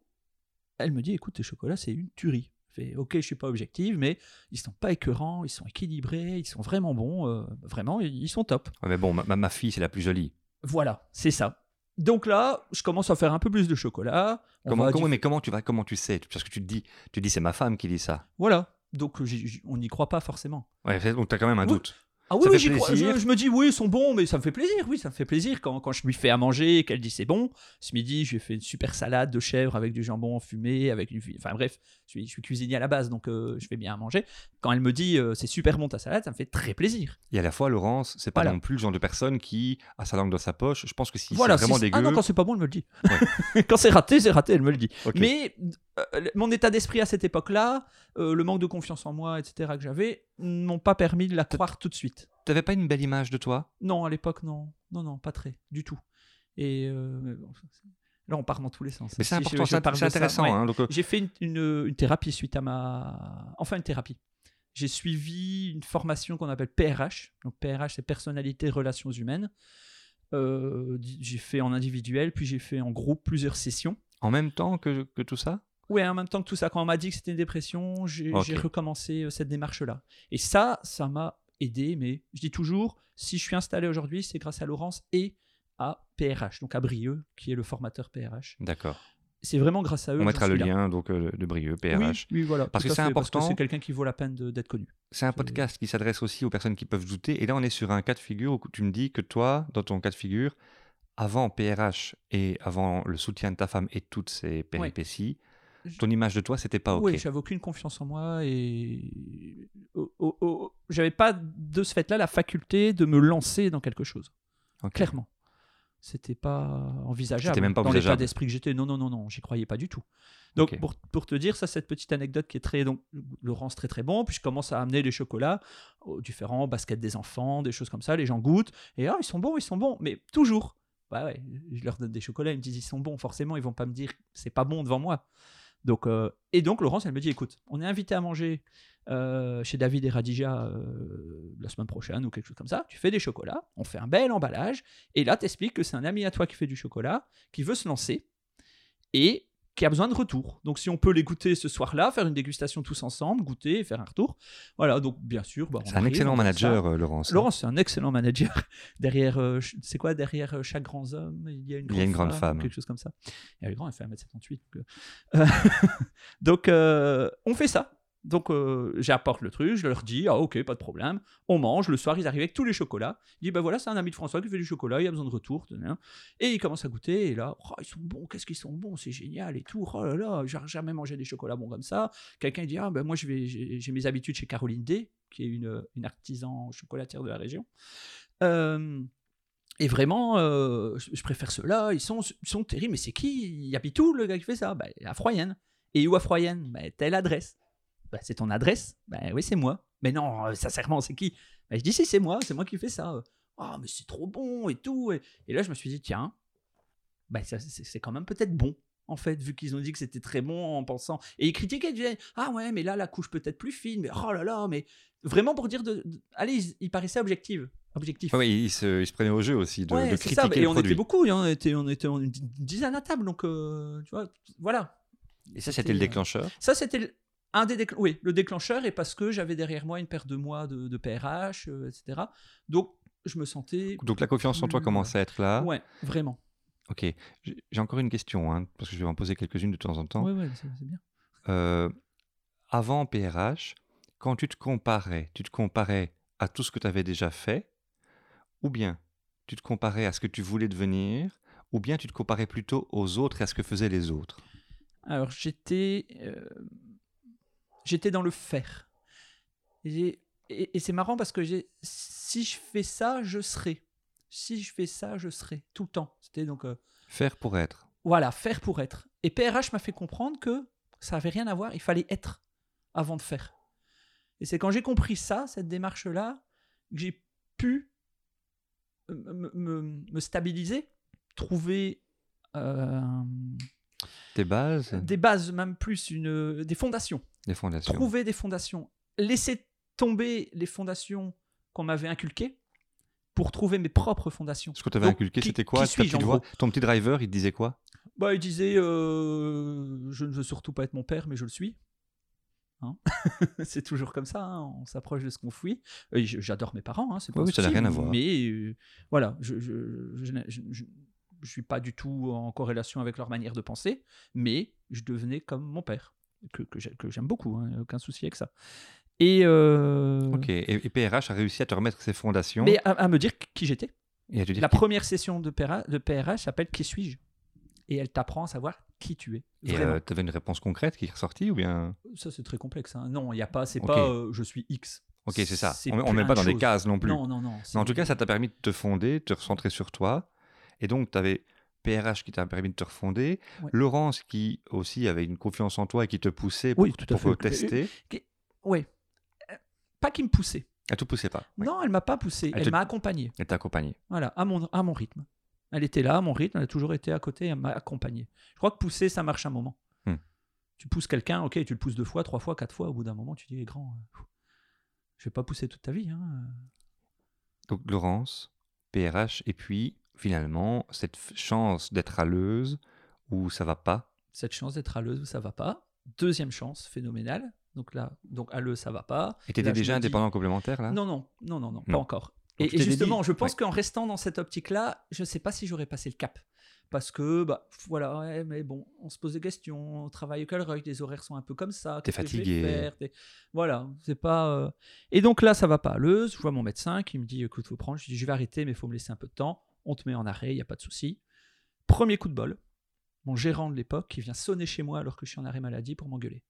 elle me dit écoute, tes chocolats c'est une tuerie. Ok, je suis pas objective, mais ils sont pas écœurants, ils sont équilibrés, ils sont vraiment bons, euh, vraiment, ils sont top. Ouais, Mais bon, ma, fille, c'est la plus jolie. Voilà, c'est ça. Donc là, je commence à faire un peu plus de chocolat. On Comment, comment- mais comment tu vas, comment tu sais? Parce que tu te dis, tu te dis c'est ma femme qui dit ça. Voilà. Donc on n'y croit pas forcément. Ouais, donc tu as quand même un Oui. doute. Ah oui, oui, j'y crois. Je, je me dis oui, ils sont bons, mais ça me fait plaisir. Oui, ça me fait plaisir quand, quand je lui fais à manger et qu'elle dit c'est bon. Ce midi, j'ai fait une super salade de chèvre avec du jambon fumé, avec du, enfin bref, je suis, je suis cuisinier à la base, donc euh, je fais bien à manger. Quand elle me dit euh, c'est super bon ta salade, ça me fait très plaisir. Et à la fois, Laurence, c'est pas Voilà. non plus le genre de personne qui a sa langue dans sa poche. Je pense que si voilà. c'est vraiment dégueu. Ah non, quand c'est pas bon, elle me le dit. quand c'est raté, c'est raté, elle me le dit. Mais euh, mon état d'esprit à cette époque-là, euh, le manque de confiance en moi, etc. que j'avais, m'ont pas permis de la croire tout de suite. T'avais pas une belle image de toi? Non, à l'époque, non. Non, non, pas très, du tout. Et bon, là, on part dans tous les sens. Mais c'est important, c'est intéressant. ouais. hein, donc, J'ai fait une, une- une thérapie suite à ma. Enfin, une thérapie. J'ai suivi une formation qu'on appelle PRH. Donc, PRH, c'est personnalité, relations humaines. Euh, j'ai fait en individuel, puis j'ai fait en groupe plusieurs sessions. en même temps que, que tout ça? Ouais, en même temps que tout ça, quand on m'a dit que c'était une dépression, j'ai recommencé euh, cette démarche-là. Et ça, ça m'a aidé, mais je dis toujours, si je suis installé aujourd'hui, c'est grâce à Laurence et à PRH, donc à Brieux, qui est le formateur PRH. D'accord. C'est vraiment grâce à eux. On mettra le lien donc euh, de Brieux, PRH. Oui, oui, voilà. Parce que c'est important. c'est quelqu'un qui vaut la peine d'être connu. C'est un podcast qui s'adresse aussi aux personnes qui peuvent douter. Et là, on est sur un cas de figure où tu me dis que toi, dans ton cas de figure, avant PRH et avant le soutien de ta femme et toutes ces péripéties, ton image de toi, c'était pas OK. Oui, j'avais aucune confiance en moi et oh, oh, oh, j'avais pas de ce fait-là la faculté de me lancer dans quelque chose. Clairement. C'était pas envisageable. C'était même pas dans l'état d'esprit que j'étais. Non, non, non, non, j'y croyais pas du tout. Donc, pour, pour te dire, ça, cette petite anecdote qui est très. Donc, Laurence, très très bon. Puis je commence à amener les chocolats aux différents baskets des enfants, des choses comme ça. Les gens goûtent. Et ah, ils sont bons, ils sont bons. Mais toujours. Bah ouais, je leur donne des chocolats, ils me disent ils sont bons. Forcément, ils vont pas me dire c'est pas bon devant moi. Euh, et donc, Laurence, elle me dit écoute, on est invité à manger euh, chez David et Radija euh, la semaine prochaine ou quelque chose comme ça. Tu fais des chocolats, on fait un bel emballage. Et là, t'expliques que c'est un ami à toi qui fait du chocolat, qui veut se lancer et qui a besoin de retour. Donc, si on peut les goûter ce soir-là, faire une dégustation tous ensemble, goûter et faire un retour. Voilà, donc bien sûr. bah, C'est un arrive, excellent manager, euh, Laurence. Laurence, c'est un excellent manager. Derrière, euh, c'est quoi derrière euh, chaque grand homme Il y a une Il grande, y a une grande femme, quelque chose comme ça. Et elle est grande, elle fait 1m78. Donc, euh, euh, donc, euh, on fait ça. Donc, euh, j'apporte le truc, je leur dis, ah ok, pas de problème. On mange, le soir, ils arrivent avec tous les chocolats. Il dit, ben voilà, c'est un ami de François qui fait du chocolat, il a besoin de retour. Et il commence à goûter, et là, oh, ils sont bons, qu'est-ce qu'ils sont bons, c'est génial et tout. Oh là là, j'ai jamais mangé des chocolats bons comme ça. Quelqu'un dit, ah ben moi, j'ai mes habitudes chez Caroline D, qui est une, une artisan chocolatière de la région. Euh, et vraiment, euh, je préfère ceux-là, ils sont, ils sont terribles, mais c'est qui? Il habite où le gars qui fait ça? Bah, À Froyenne. Et où à Froyenne? Bah, Telle adresse. Bah, c'est ton adresse Bah oui, c'est moi. Mais non, euh, sincèrement, c'est qui? Bah, Je dis si, c'est moi, c'est moi qui fais ça. Ah, mais c'est trop bon et tout. Et, et là, je me suis dit, tiens, bah, c'est c'est quand même peut-être bon. En fait, vu qu'ils ont dit que c'était très bon en pensant. Et ils critiquaient, ils disaient Ah ouais, mais là, la couche peut être plus fine. Mais oh là là, mais vraiment pour dire de. de- Allez, ils, ils paraissaient objectifs. Objectif. Ah oui, il se, il se prenait au jeu aussi de, Ouais, de c'est critiquer ça. le Et on produit. était beaucoup, on était, on était une dizaine à table, donc euh, tu vois, voilà. Et ça, c'était le euh, déclencheur? Ça, c'était le- un des déclen- oui, le déclencheur, et parce que j'avais derrière moi une paire de mois de, de PRH, euh, etc. Donc, je me sentais. Donc la confiance en toi commence à être là. Ouais, vraiment. Ok. J'ai encore une question, hein, parce que je vais en poser quelques-unes de temps en temps. Ouais, c'est c'est bien. Euh, avant PRH, quand tu te comparais, tu te comparais à tout ce que tu avais déjà fait, ou bien tu te comparais à ce que tu voulais devenir, ou bien tu te comparais plutôt aux autres et à ce que faisaient les autres? Alors, j'étais. euh, j'étais dans le faire. Et, j'ai- et- et c'est marrant parce que si je fais ça, je serai. Si je fais ça, je serai. Tout le temps. C'était donc. euh, Faire pour être. Voilà, faire pour être. Et PRH m'a fait comprendre que ça n'avait rien à voir, il fallait être avant de faire. Et c'est quand j'ai compris ça, cette démarche-là, que j'ai pu euh, me, me- me stabiliser, trouver euh, Tes bases, des bases, même plus, une, des fondations. Des fondations. Trouver des fondations. Laisser tomber les fondations qu'on m'avait inculquées pour trouver mes propres fondations. Ce que tu avais Donc, inculqué, c'était quoi? qui voix Ton petit driver, il te disait quoi? Bah, il disait euh, Je ne veux surtout pas être mon père, mais je le suis. Hein? C'est toujours comme ça, hein, on s'approche de ce qu'on fuit. Euh, J'adore mes parents, hein, c'est pas Oui, ça n'a rien à voir. Mais euh, voilà, je je, je- je- je suis pas du tout en corrélation avec leur manière de penser, mais je devenais comme mon père, que, que j'ai- que j'aime beaucoup, hein, aucun souci avec ça. Et, euh, Ok. Et, et PRH a réussi à te remettre ses fondations mais à, à me dire qui j'étais. La qui- première session de, PRH s'appelle Qui suis-je? Et elle t'apprend à savoir qui tu es. Et Vraiment. tu avais une réponse concrète qui est ressortie ou bien? Ça, c'est très complexe. hein. Non, il n'y a pas, c'est pas euh, je suis X. Ok, c'est ça. On, plein met pas dans des cases non plus. Non, non, non. Mais en tout cas, ça t'a permis de te fonder, de te recentrer sur toi. Et donc, tu avais PRH qui t'a permis de te refonder. Ouais. Laurence qui aussi avait une confiance en toi et qui te poussait pour, Oui, tout à pour fait. tester. Ouais. Euh, Pas qui me poussait. Elle te poussait pas. Non, elle m'a pas poussé. Elle Elle, te- m'a accompagné. Elle t'a accompagné. Voilà, à mon, à mon rythme. Elle était là, à mon rythme. Elle a toujours été à côté. Elle m'a accompagné. Je crois que pousser, ça marche un moment. Hmm. Tu pousses quelqu'un, ok, tu le pousses deux fois, trois fois, quatre fois. Au bout d'un moment, tu dis, eh, grand, euh, je vais pas pousser toute ta vie. hein. Donc, Laurence, PRH, et puis finalement, cette chance d'être râleuse où ça va pas? Cette chance d'être à l'euse, ça va pas. Deuxième chance, phénoménale. Donc là, donc à ça va pas. Et tu étais déjà dis- indépendant complémentaire là? Non, non, non, non, non, pas encore. Donc Et, justement, dit- je pense ouais. qu'en restant dans cette optique-là, je ne sais pas si j'aurais passé le cap. Parce que, bah, voilà, ouais, mais bon, on se pose des questions, on travaille au Calroy, les horaires sont un peu comme ça. T'es fatigué. faire Voilà, c'est pas. euh, Et donc là, ça va pas l'euse. Je vois mon médecin qui me dit écoute, faut prendre. Je dis je vais arrêter, mais il faut me laisser un peu de temps. On te met en arrêt, il n'y a pas de souci. Premier coup de bol, mon gérant de l'époque qui vient sonner chez moi alors que je suis en arrêt maladie pour m'engueuler.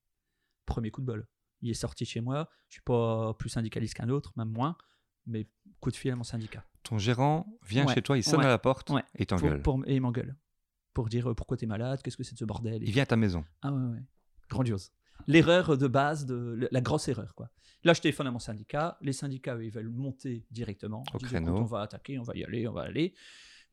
Premier coup de bol. Il est sorti de chez moi. Je suis pas plus syndicaliste qu'un autre, même moins. Mais coup de fil à mon syndicat. Ton gérant vient Ouais, chez toi, il sonne ouais, à la porte ouais. et t'engueule. pour- et il m'engueule. Pour dire euh, pourquoi t'es malade, qu'est-ce que c'est de ce bordel. et Il vient à ta maison. ah ouais, ouais. Grandiose. L'erreur de base, de, la grosse erreur. quoi. Là, je téléphone à mon syndicat. Les syndicats, eux, ils veulent monter directement. Au disent, créneau. on va attaquer, on va y aller, on va aller.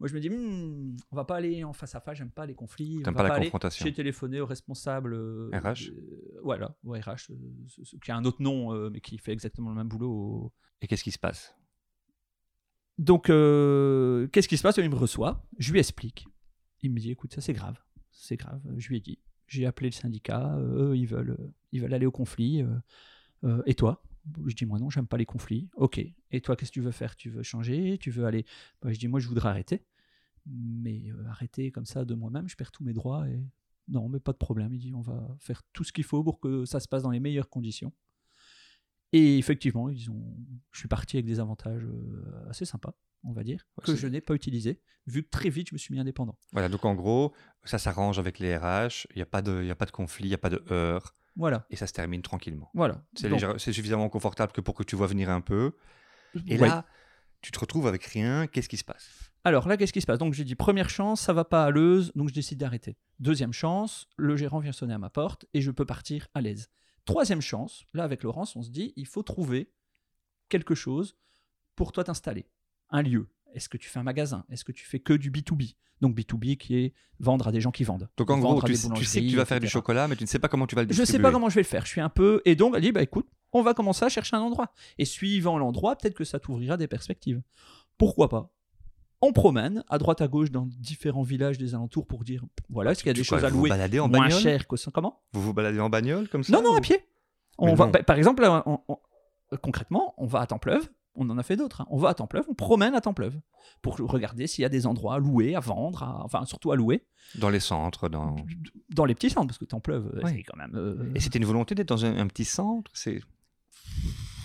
Moi, je me dis, Hmm, on va pas aller en face à face, j'aime pas les conflits. va pas la confrontation. J'ai téléphoné au responsable. euh, RH? euh, voilà, au RH, euh, ce- ce- qui a un autre nom, euh, mais qui fait exactement le même boulot. Et qu'est-ce qui se passe? Donc, euh, qu'est-ce qui se passe? Il me reçoit, je lui explique. Il me dit, écoute, ça c'est grave, c'est grave. Je lui ai dit, j'ai appelé le syndicat, euh, eux, ils veulent, euh, ils veulent aller au conflit. euh, et toi? Je dis, moi non, j'aime pas les conflits. Ok. Et toi, qu'est-ce que tu veux faire? Tu veux changer? Tu veux aller? Bah, Je dis, moi, je voudrais arrêter. Mais arrêter comme ça de moi-même, je perds tous mes droits. Non, mais pas de problème. Il dit, on va faire tout ce qu'il faut pour que ça se passe dans les meilleures conditions. Et effectivement, ils ont... je suis parti avec des avantages assez sympas, on va dire, Ouais, que je n'ai pas utilisés, vu que très vite je me suis mis indépendant. Voilà, donc en gros, ça s'arrange avec les RH, il n'y a, pas de- y a pas de conflit, il n'y a pas de heurts, Voilà, et ça se termine tranquillement. voilà. C'est suffisamment confortable que pour que tu vois venir un peu. Et ouais. là, tu te retrouves avec rien, qu'est-ce qui se passe? Alors là, qu'est-ce qui se passe? Donc j'ai dit première chance, ça va pas à l'euse, donc je décide d'arrêter. Deuxième chance, le gérant vient sonner à ma porte et je peux partir à l'aise. Troisième chance, là avec Laurence, on se dit il faut trouver quelque chose pour toi t'installer. Un lieu. Est-ce que tu fais un magasin? Est-ce que tu fais que du B2B Donc B2B qui est vendre à des gens qui vendent. Donc en gros, tu, sais- tu sais que tu vas faire du chocolat, mais tu ne sais pas comment tu vas le Je distribuer. sais pas comment je vais le faire. Je suis un peu. Et donc, elle dit bah écoute, on va commencer à chercher un endroit. Et suivant l'endroit, peut-être que ça t'ouvrira des perspectives. Pourquoi pas? On promène à droite à gauche dans différents villages des alentours pour dire voilà, est-ce qu'il y a des quoi, choses à vous vous louer baladez en moins bagnole? cher que Comment? Vous vous baladez en bagnole comme ça Non, non, ou- à pied. On va, non. bah, par exemple, on- on- concrètement, on va à Templeuve. On en a fait d'autres. hein. On va à Templeuve, on promène à Templeuve pour regarder s'il y a des endroits à louer, à vendre, à- enfin surtout à louer Dans les centres. Dans... dans les petits centres parce que Templeuve, euh, Ouais. c'est quand même. euh, Et c'était une volonté d'être dans un, un petit centre C'est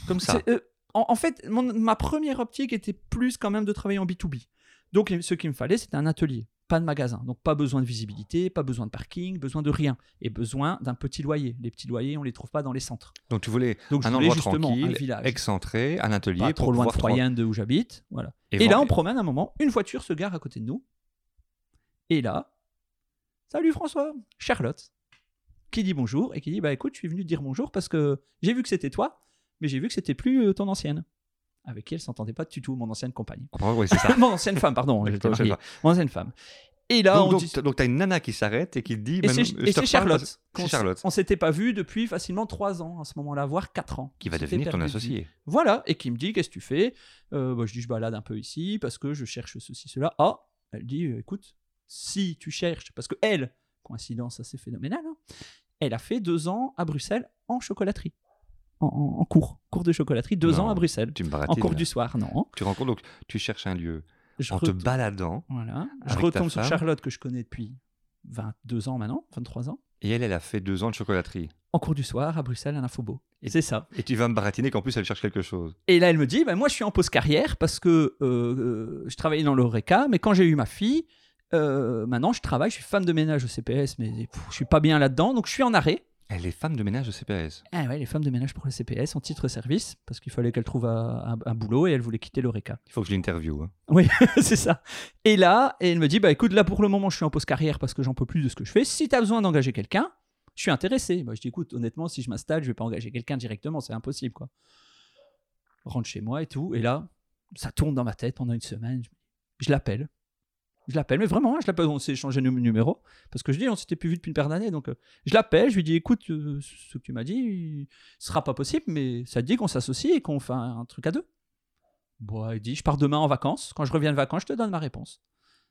comme ça. Euh, en, en fait, mon- ma première optique était plus quand même de travailler en B2B. Donc, ce qu'il me fallait, c'était un atelier, pas de magasin. Donc, pas besoin de visibilité, pas besoin de parking, besoin de rien. Et besoin d'un petit loyer. Les petits loyers, on les trouve pas dans les centres. Donc tu voulais Donc, je un voulais endroit justement un tranquille, village. excentré, un atelier Pas pour trop loin de Troyenne, de où j'habite. Voilà. Et Et, là, on promène un moment, une voiture se gare à côté de nous. Et là, salut François, Charlotte, qui dit bonjour et qui dit bah écoute, je suis venu te dire bonjour parce que j'ai vu que c'était toi, mais j'ai vu que c'était plus euh, ton ancienne. Avec qui elle s'entendait pas du tout, mon ancienne compagne. Ah, oui, c'est ça. mon ancienne femme, pardon, j'étais marié. Mon ancienne femme. Et là, donc, on donc, dit- donc, t'as une nana qui s'arrête et qui te dit. et c'est Charlotte. Charlotte. On s'était pas vu depuis facilement trois ans à ce moment-là, voire quatre ans. Qui va devenir ton associé. Voilà, et qui me dit Qu'est-ce que tu fais? Euh, bah, Je dis Je balade un peu ici parce que je cherche ceci, cela. Ah Elle dit euh, Écoute, si tu cherches, parce que elle, coïncidence assez phénoménale, hein, elle a fait deux ans à Bruxelles en chocolaterie. En, en- en cours, cours de chocolaterie, deux Non, ans à Bruxelles. Tu me En baratines. cours là. du soir, non. Tu rencontres donc, tu cherches un lieu Je en te baladant Voilà. Je retombe sur. Charlotte que je connais depuis 22 ans maintenant, 23 ans. et elle, elle a fait deux ans de chocolaterie. En cours du soir à Bruxelles, à l'Infobo. Et c'est ça. Et tu vas me baratiner qu'en plus elle cherche quelque chose. Et là, elle me dit, bah, moi, je suis en pause carrière parce que euh, euh, je travaillais dans l'ORECA, mais quand j'ai eu ma fille, euh, maintenant, je travaille, je suis femme de ménage au CPS, mais pff, je suis pas bien là-dedans, donc je suis en arrêt. Elle est femme de ménage de CPS. Ah ouais, les femmes de ménage pour le CPS en titre service, parce qu'il fallait qu'elle trouve un, un- un boulot et elle voulait quitter l'ORECA. Il faut que je l'interviewe. hein. c'est ça. Et là, et elle me dit, bah écoute, là pour le moment, je suis en pause carrière parce que j'en peux plus de ce que je fais. Si tu as besoin d'engager quelqu'un, je suis intéressé. Bah, je dis, écoute, honnêtement, si je m'installe, je vais pas engager quelqu'un directement, c'est impossible, quoi. Rentre chez moi et tout. Et là, ça tourne dans ma tête pendant une semaine. Je, je l'appelle. Je l'appelle, mais vraiment, hein, je l'appelle. On s'est échangé de numéro parce que je dis, on s'était plus vu depuis une paire d'années. Donc, euh, je l'appelle, je lui dis, écoute, euh, ce que tu m'as dit, ce sera pas possible, mais ça te dit qu'on s'associe et qu'on fait un, un truc à deux? Bon, il dit, je pars demain en vacances. Quand je reviens de vacances, je te donne ma réponse.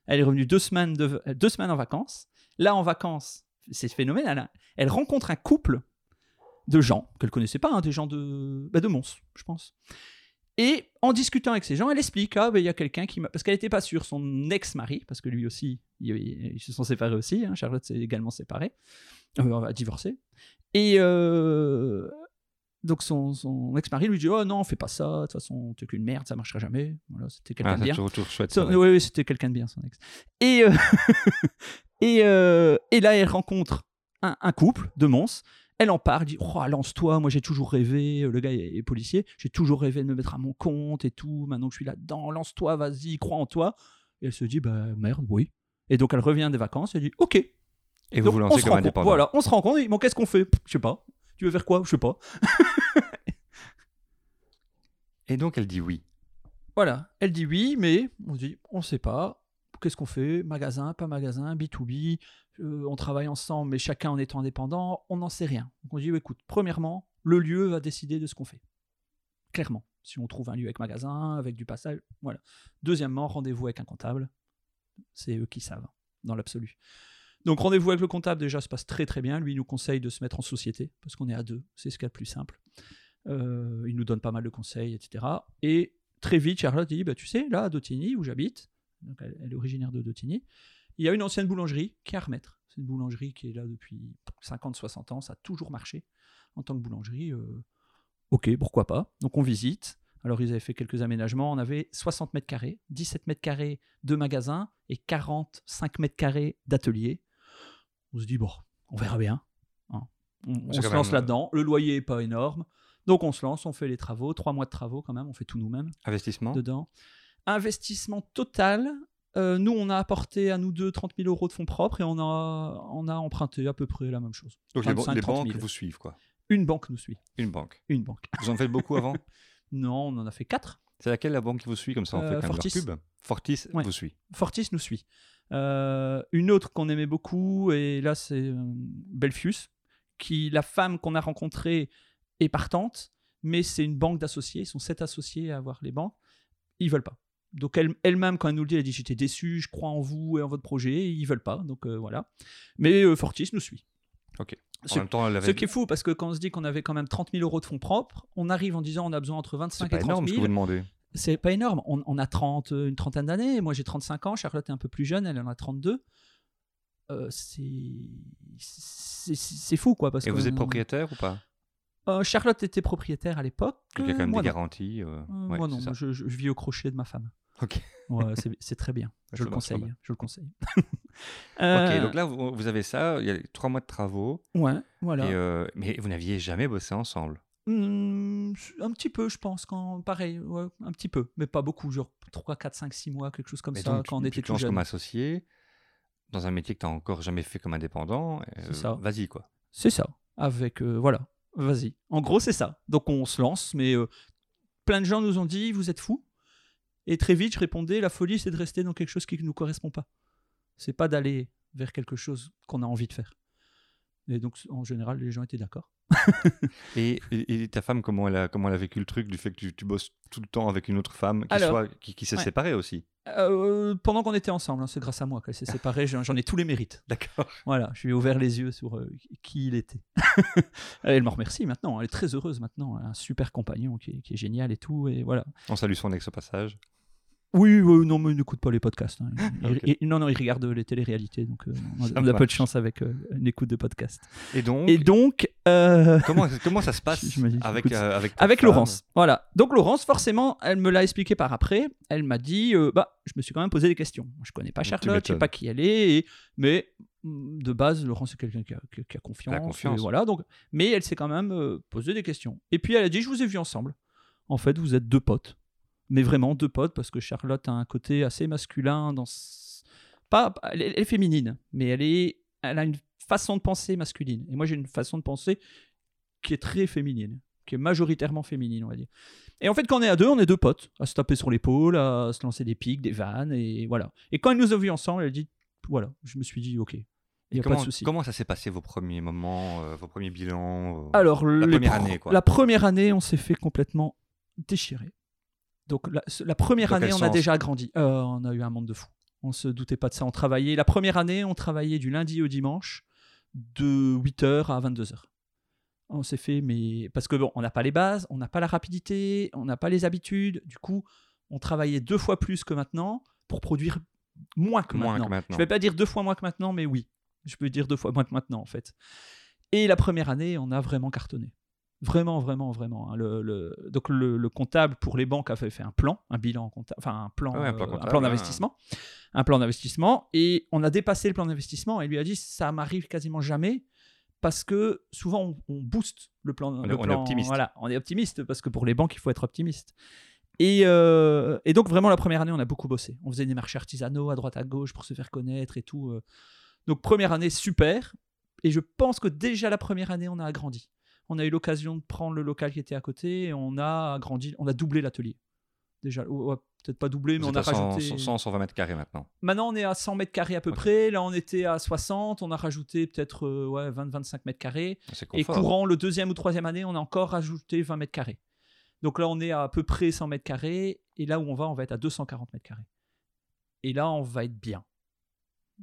Elle est revenue deux semaines, de, euh, deux semaines en vacances. Là, en vacances, c'est phénoménal. hein. Elle rencontre un couple de gens qu'elle connaissait pas, hein, des gens de, bah, de Mons, je pense. Et en discutant avec ces gens, elle explique ah, ben, il y a quelqu'un qui m'a. Parce qu'elle n'était pas sûre, son ex-mari, parce que lui aussi, il- il- ils se sont séparés aussi. hein, Charlotte s'est également séparée, euh, a divorcé. Et euh, donc son, son ex-mari lui dit Oh non, fais pas ça, de toute façon, t'es qu'une merde, ça marchera jamais. Voilà, c'était quelqu'un Ah, de bien. chouette. Ouais. oui, c'était quelqu'un de bien, son ex. Et, euh, et, euh, et là, elle rencontre un, un couple de Mons. Elle en parle, dit Oh, lance-toi, moi j'ai toujours rêvé. Le gars est, est policier, j'ai toujours rêvé de me mettre à mon compte et tout. Maintenant que je suis là-dedans, lance-toi, vas-y, crois en toi. Et elle se dit Bah merde, oui. Et donc elle revient des vacances, elle dit Ok. Et vous Donc, vous lancez comme indépendant. Voilà, on se rencontre. Et, bon, qu'est-ce qu'on fait? Je sais pas. Tu veux faire quoi? Je sais pas. Et donc elle dit oui. Voilà, elle dit oui, mais on dit, on sait pas. Qu'est-ce qu'on fait? Magasin, pas magasin, B2B, euh, on travaille ensemble, mais chacun en étant indépendant, on n'en sait rien. Donc on dit, écoute, premièrement, le lieu va décider de ce qu'on fait. Clairement. Si on trouve un lieu avec magasin, avec du passage, voilà. Deuxièmement, rendez-vous avec un comptable. C'est eux qui savent, dans l'absolu. Donc rendez-vous avec le comptable, déjà, se passe très très bien. Lui, il nous conseille de se mettre en société, parce qu'on est à deux. C'est ce qu'il y a de plus simple. Euh, il nous donne pas mal de conseils, etc. Et très vite, Charlotte dit bah, Tu sais, là, à Dautigny, où j'habite, donc elle, elle est originaire de Dautigny, il y a une ancienne boulangerie qui est à remettre. C'est une boulangerie qui est là depuis 50-60 ans, ça a toujours marché en tant que boulangerie. euh, ok, pourquoi pas. Donc on visite. Alors ils avaient fait quelques aménagements. On avait 60 mètres carrés, 17 mètres carrés de magasin et 45 mètres carrés d'atelier. On se dit bon, on verra bien. hein. On, se lance même- là-dedans. Le loyer est pas énorme. Donc on se lance, on fait les travaux, trois mois de travaux quand même, on fait tout nous-mêmes Investissement dedans. Investissement total. euh, nous, on a apporté à nous deux 30 000 euros de fonds propres et on a, on a emprunté à peu près la même chose. Donc les, ban- 25, les 30 banques 000. vous suivent quoi. Une banque nous suit. Une banque. Une banque. Vous en faites beaucoup avant Non, on en a fait quatre. C'est laquelle la banque qui vous suit comme ça on Euh, fait Fortis. pub Fortis Ouais. vous suit. Fortis nous suit. Euh, une autre qu'on aimait beaucoup, et là c'est euh, Belfius, qui la femme qu'on a rencontrée est partante, mais c'est une banque d'associés, ils sont sept associés à avoir les banques, ils veulent pas. Donc elle- elle-même, quand elle nous le dit, elle dit j'étais déçu, je crois en vous et en votre projet, ils veulent pas, donc euh, voilà. Mais euh, Fortis nous suit. Ok. En Ce, même temps, elle avait- ce qui est fou, parce que quand on se dit qu'on avait quand même 30 000 euros de fonds propres, on arrive en disant on a besoin entre 25 c'est pas et 30 énorme ce 000 que vous demandez. c'est pas énorme. On, on a 30, euh, une trentaine d'années. Moi, j'ai 35 ans. Charlotte est un peu plus jeune. Elle en a 32. Euh, c'est c'est- c'est fou, quoi. Parce Et que, vous êtes propriétaire ou pas? Euh, Charlotte était propriétaire à l'époque. Il y a quand même moi des non. garanties. euh, Euh, ouais, moi non, moi, je, je vis au crochet de ma femme. Ok. Ouais, c'est- très bien. Je le conseille. Je le conseille. Ok, Euh, donc là, vous, vous avez ça, il y a trois mois de travaux, Ouais, voilà. et, euh, mais vous n'aviez jamais bossé ensemble? Hmm, un petit peu, je pense. Quand, pareil, ouais, un petit peu. Mais pas beaucoup. Genre 3, 4, 5, 6 mois, quelque chose comme Mais ça, donc, quand on était tout jeune. comme associé. dans un métier que tu n'as encore jamais fait comme indépendant. C'est ça. Vas-y, quoi. C'est ça. Avec, euh, voilà, vas-y. En gros, c'est ça. Donc on se lance, mais euh, plein de gens nous ont dit, vous êtes fous. Et très vite, je répondais, la folie, c'est de rester dans quelque chose qui ne nous correspond pas. C'est pas d'aller vers quelque chose qu'on a envie de faire. Et donc, en général, les gens étaient d'accord. et, et, ta femme, comment elle, a, comment elle a vécu le truc du fait que tu, tu bosses tout le temps avec une autre femme qui, soit, qui, qui s'est séparée aussi? Euh, Pendant qu'on était ensemble, hein, c'est grâce à moi qu'elle s'est séparée, j'en ai tous les mérites. D'accord. Voilà, je lui ai ouvert les yeux sur euh, qui il était. elle me remercie maintenant, elle est très heureuse maintenant, elle a un super compagnon qui est, qui est génial et tout, et voilà. On salue son ex au passage. Oui, non, mais il n'écoute pas les podcasts. Hein. non, non, il regarde les téléréalités, donc euh, on, a, peu de chance avec euh, une écoute de podcast. Et donc, Et donc euh, comment, comment ça se passe avec, avec, avec Laurence Voilà. Donc Laurence, forcément, elle me l'a expliqué par après. Elle m'a dit, bah, je me suis quand même posé des questions. Je connais pas Charlotte, je sais pas qui elle est, mais mm, de base, Laurence c'est quelqu'un qui a, qui a, confiance. confiance. voilà, donc, mais elle s'est quand même posé des questions. Et puis elle a dit, je vous ai vu ensemble. En fait, vous êtes deux potes mais vraiment deux potes parce que Charlotte a un côté assez masculin dans pas elle est, féminine mais elle est elle a une façon de penser masculine et moi j'ai une façon de penser qui est très féminine qui est majoritairement féminine on va dire et en fait quand on est à deux on est deux potes à se taper sur l'épaule à se lancer des pics des vannes et voilà et quand elle nous a vus ensemble elle dit voilà je me suis dit ok il a comment, pas de souci. Comment ça s'est passé vos premiers moments, euh, vos premiers bilans euh, Alors, la première année, quoi? La première année, on s'est fait complètement déchirer. Donc la, première année, on a déjà grandi. Euh, on a eu un monde de fou. On se doutait pas de ça. On travaillait. La première année, on travaillait du lundi au dimanche, de 8h à 22h. On s'est fait, mais parce que bon, on n'a pas les bases, on n'a pas la rapidité, on n'a pas les habitudes. Du coup, on travaillait deux fois plus que maintenant pour produire moins que, moins maintenant. que maintenant. Je vais pas dire deux fois moins que maintenant, mais oui, je peux dire deux fois moins que maintenant en fait. Et la première année, on a vraiment cartonné. Vraiment, vraiment, vraiment. Hein. Le, donc le, comptable pour les banques a fait, un plan, un bilan comptable, enfin un plan, un plan, d'investissement, un plan d'investissement, et on a dépassé le plan d'investissement. Et lui a dit ça m'arrive quasiment jamais parce que souvent on, booste le plan. On, le est, optimiste. Voilà, on est optimiste parce que pour les banques il faut être optimiste. Et, euh, et, donc vraiment la première année on a beaucoup bossé. On faisait des marchés artisanaux à droite à gauche pour se faire connaître et tout. Euh. Donc première année super. Et je pense que déjà la première année on a agrandi on a eu l'occasion de prendre le local qui était à côté et on a agrandi, on a doublé l'atelier. Déjà, peut-être pas doublé, mais on a rajouté. 100, 120 mètres carrés maintenant. Maintenant, on est à 100 mètres carrés à peu près. Là, on était à 60. On a rajouté peut-être euh, ouais, 20-25 mètres carrés. Et courant le deuxième ou troisième année, on a encore rajouté 20 mètres carrés. Donc là, on est à, peu près 100 mètres carrés. Et là où on va, on va être à 240 mètres carrés. Et là, on va être bien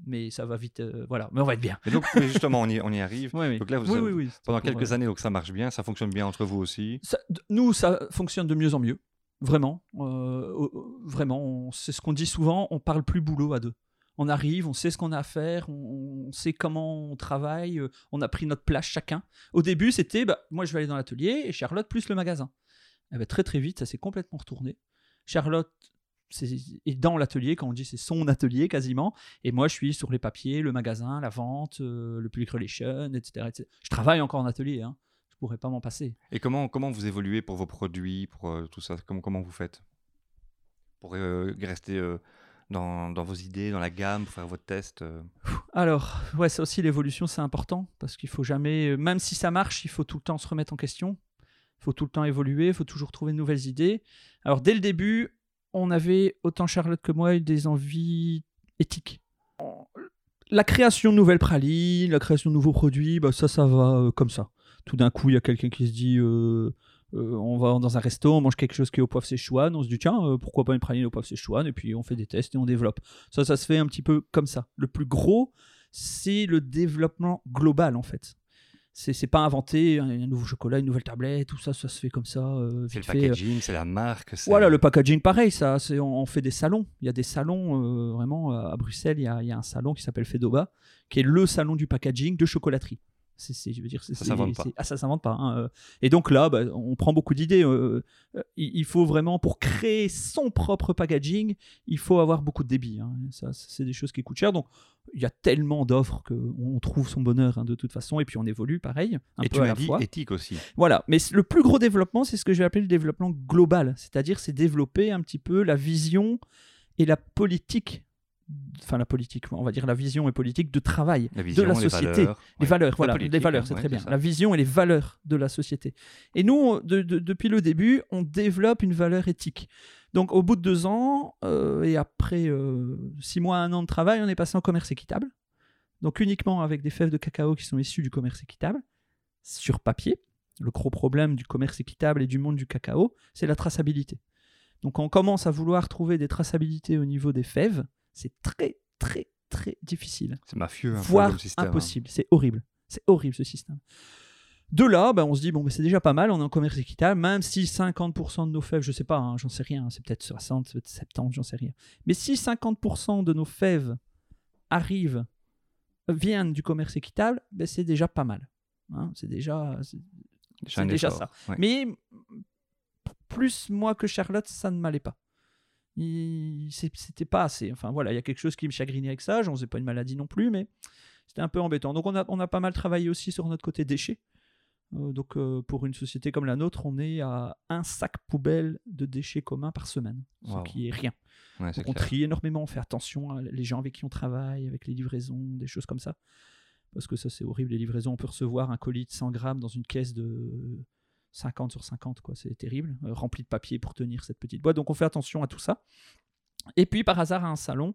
mais ça va vite. Euh, voilà, mais on va être bien. donc, justement, on y, on y arrive. Donc là, vous oui, pendant quelques années, donc ça marche bien, ça fonctionne bien entre vous aussi. nous, ça fonctionne de mieux en mieux, vraiment, euh, vraiment. C'est ce qu'on dit souvent. On parle plus boulot à deux. On arrive, on sait ce qu'on a à faire, on, sait comment on travaille, euh, on a pris notre place chacun. Au début, c'était, bah, moi je vais aller dans l'atelier et Charlotte plus le magasin. Eh ben, très très vite, ça s'est complètement retourné. Charlotte et dans l'atelier, quand on dit c'est son atelier quasiment, et moi je suis sur les papiers, le magasin, la vente, euh, le public relation, etc., Je travaille encore en atelier, hein. je pourrais pas m'en passer. Et comment, comment vous évoluez pour vos produits, pour euh, tout ça? Comment, comment vous faites? Pour euh, rester dans, dans, vos idées, dans la gamme, pour faire votre test Alors, ouais, ça aussi l'évolution c'est important, parce qu'il faut jamais, même si ça marche, il faut tout le temps se remettre en question. Il faut tout le temps évoluer, il faut toujours trouver de nouvelles idées. Alors dès le début, on avait, autant Charlotte que moi, des envies éthiques. La création de nouvelles pralines, la création de nouveaux produits, bah ça, ça va euh, comme ça. Tout d'un coup, il y a quelqu'un qui se dit euh, euh, on va dans un resto, on mange quelque chose qui est au poivre Szechuan, on se dit tiens, pourquoi pas une praline au poivre Szechuan, et puis on fait des tests et on développe. Ça, ça se fait un petit peu comme ça. Le plus gros, c'est le développement global en fait c'est pas inventé un, nouveau chocolat une nouvelle tablette tout ça ça se fait comme ça euh, c'est le euh. packaging c'est la marque voilà le packaging pareil ça c'est on, fait des salons il y a des salons euh, vraiment à Bruxelles il y, a, il y, a, un salon qui s'appelle Fedoba qui est le salon du packaging de chocolaterie c'est, je veux dire, ça s'invente pas. Ah, ça s'invente pas. Hein, et donc là, bah, on prend beaucoup d'idées. il faut vraiment, pour créer son propre packaging, il faut avoir beaucoup de débit. Hein. Ça, c'est des choses qui coûtent cher. Donc, il y a tellement d'offres qu'on trouve son bonheur hein, de toute façon, et puis on évolue pareil. Un et peu tu à dit éthique aussi. Voilà, mais le plus gros développement, c'est ce que je vais appeler le développement global, c'est-à-dire c'est développer un petit peu la vision et la politique enfin la politique, on va dire la vision et politique de travail La vision, de la les société. valeurs, Les ouais. valeurs, voilà, les valeurs, c'est ouais, très bien. ça. La vision et les valeurs de la société. Et nous, on- de- de- depuis le début, on développe une valeur éthique. Donc, au bout de deux ans, euh, et après euh, six mois, un an de travail, on est passé en commerce équitable. Donc, uniquement avec des fèves de cacao qui sont issues du commerce équitable, sur papier. Le gros problème du commerce équitable et du monde du cacao, c'est la traçabilité. Donc, on commence à vouloir trouver des traçabilités au niveau des fèves, c'est très, très, très difficile C'est mafieux, peu, voire hein. impossible. C'est horrible. C'est horrible ce système. De là, ben, on se dit, bon, ben, c'est déjà pas mal, on est en commerce équitable, même si 50% de nos fèves, je sais pas, hein, j'en sais rien, c'est peut-être 60, peut-être 70, j'en sais rien. Mais si 50% de nos fèves arrivent, viennent du commerce équitable, ben, c'est déjà pas mal. Hein, c'est déjà, c'est- Déjà ça. ouais. mais plus moi que Charlotte, ça ne m'allait pas. C'était pas assez. Enfin voilà, il y a quelque chose qui me chagrinait avec ça. J'en faisais pas une maladie non plus, mais c'était un peu embêtant. Donc on a, on a pas mal travaillé aussi sur notre côté déchets. Euh, donc euh, pour une société comme la nôtre, on est à un sac poubelle de déchets communs par semaine, ce qui est rien. Ouais, Donc, on clair. trie énormément, on fait attention à les gens avec qui on travaille, avec les livraisons, des choses comme ça. Parce que ça, c'est horrible, les livraisons. On peut recevoir un colis de 100 grammes dans une caisse de 50 sur 50, quoi. C'est terrible. euh, rempli de papier pour tenir cette petite boîte. Donc, on fait attention à tout ça. Et puis, par hasard, à un salon,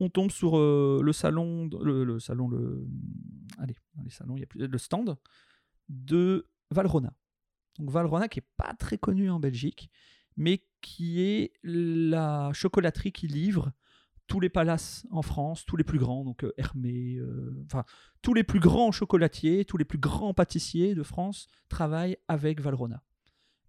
on tombe sur euh, le salon, le, salon, le, allez, les salons, il y a plus, le stand de Valrhona. Donc Valrhona qui est pas très connu en Belgique, mais qui est la chocolaterie qui livre tous les palaces en France, tous les plus grands, donc euh, Hermé, euh, enfin tous les plus grands chocolatiers, tous les plus grands pâtissiers de France travaillent avec Valrhona.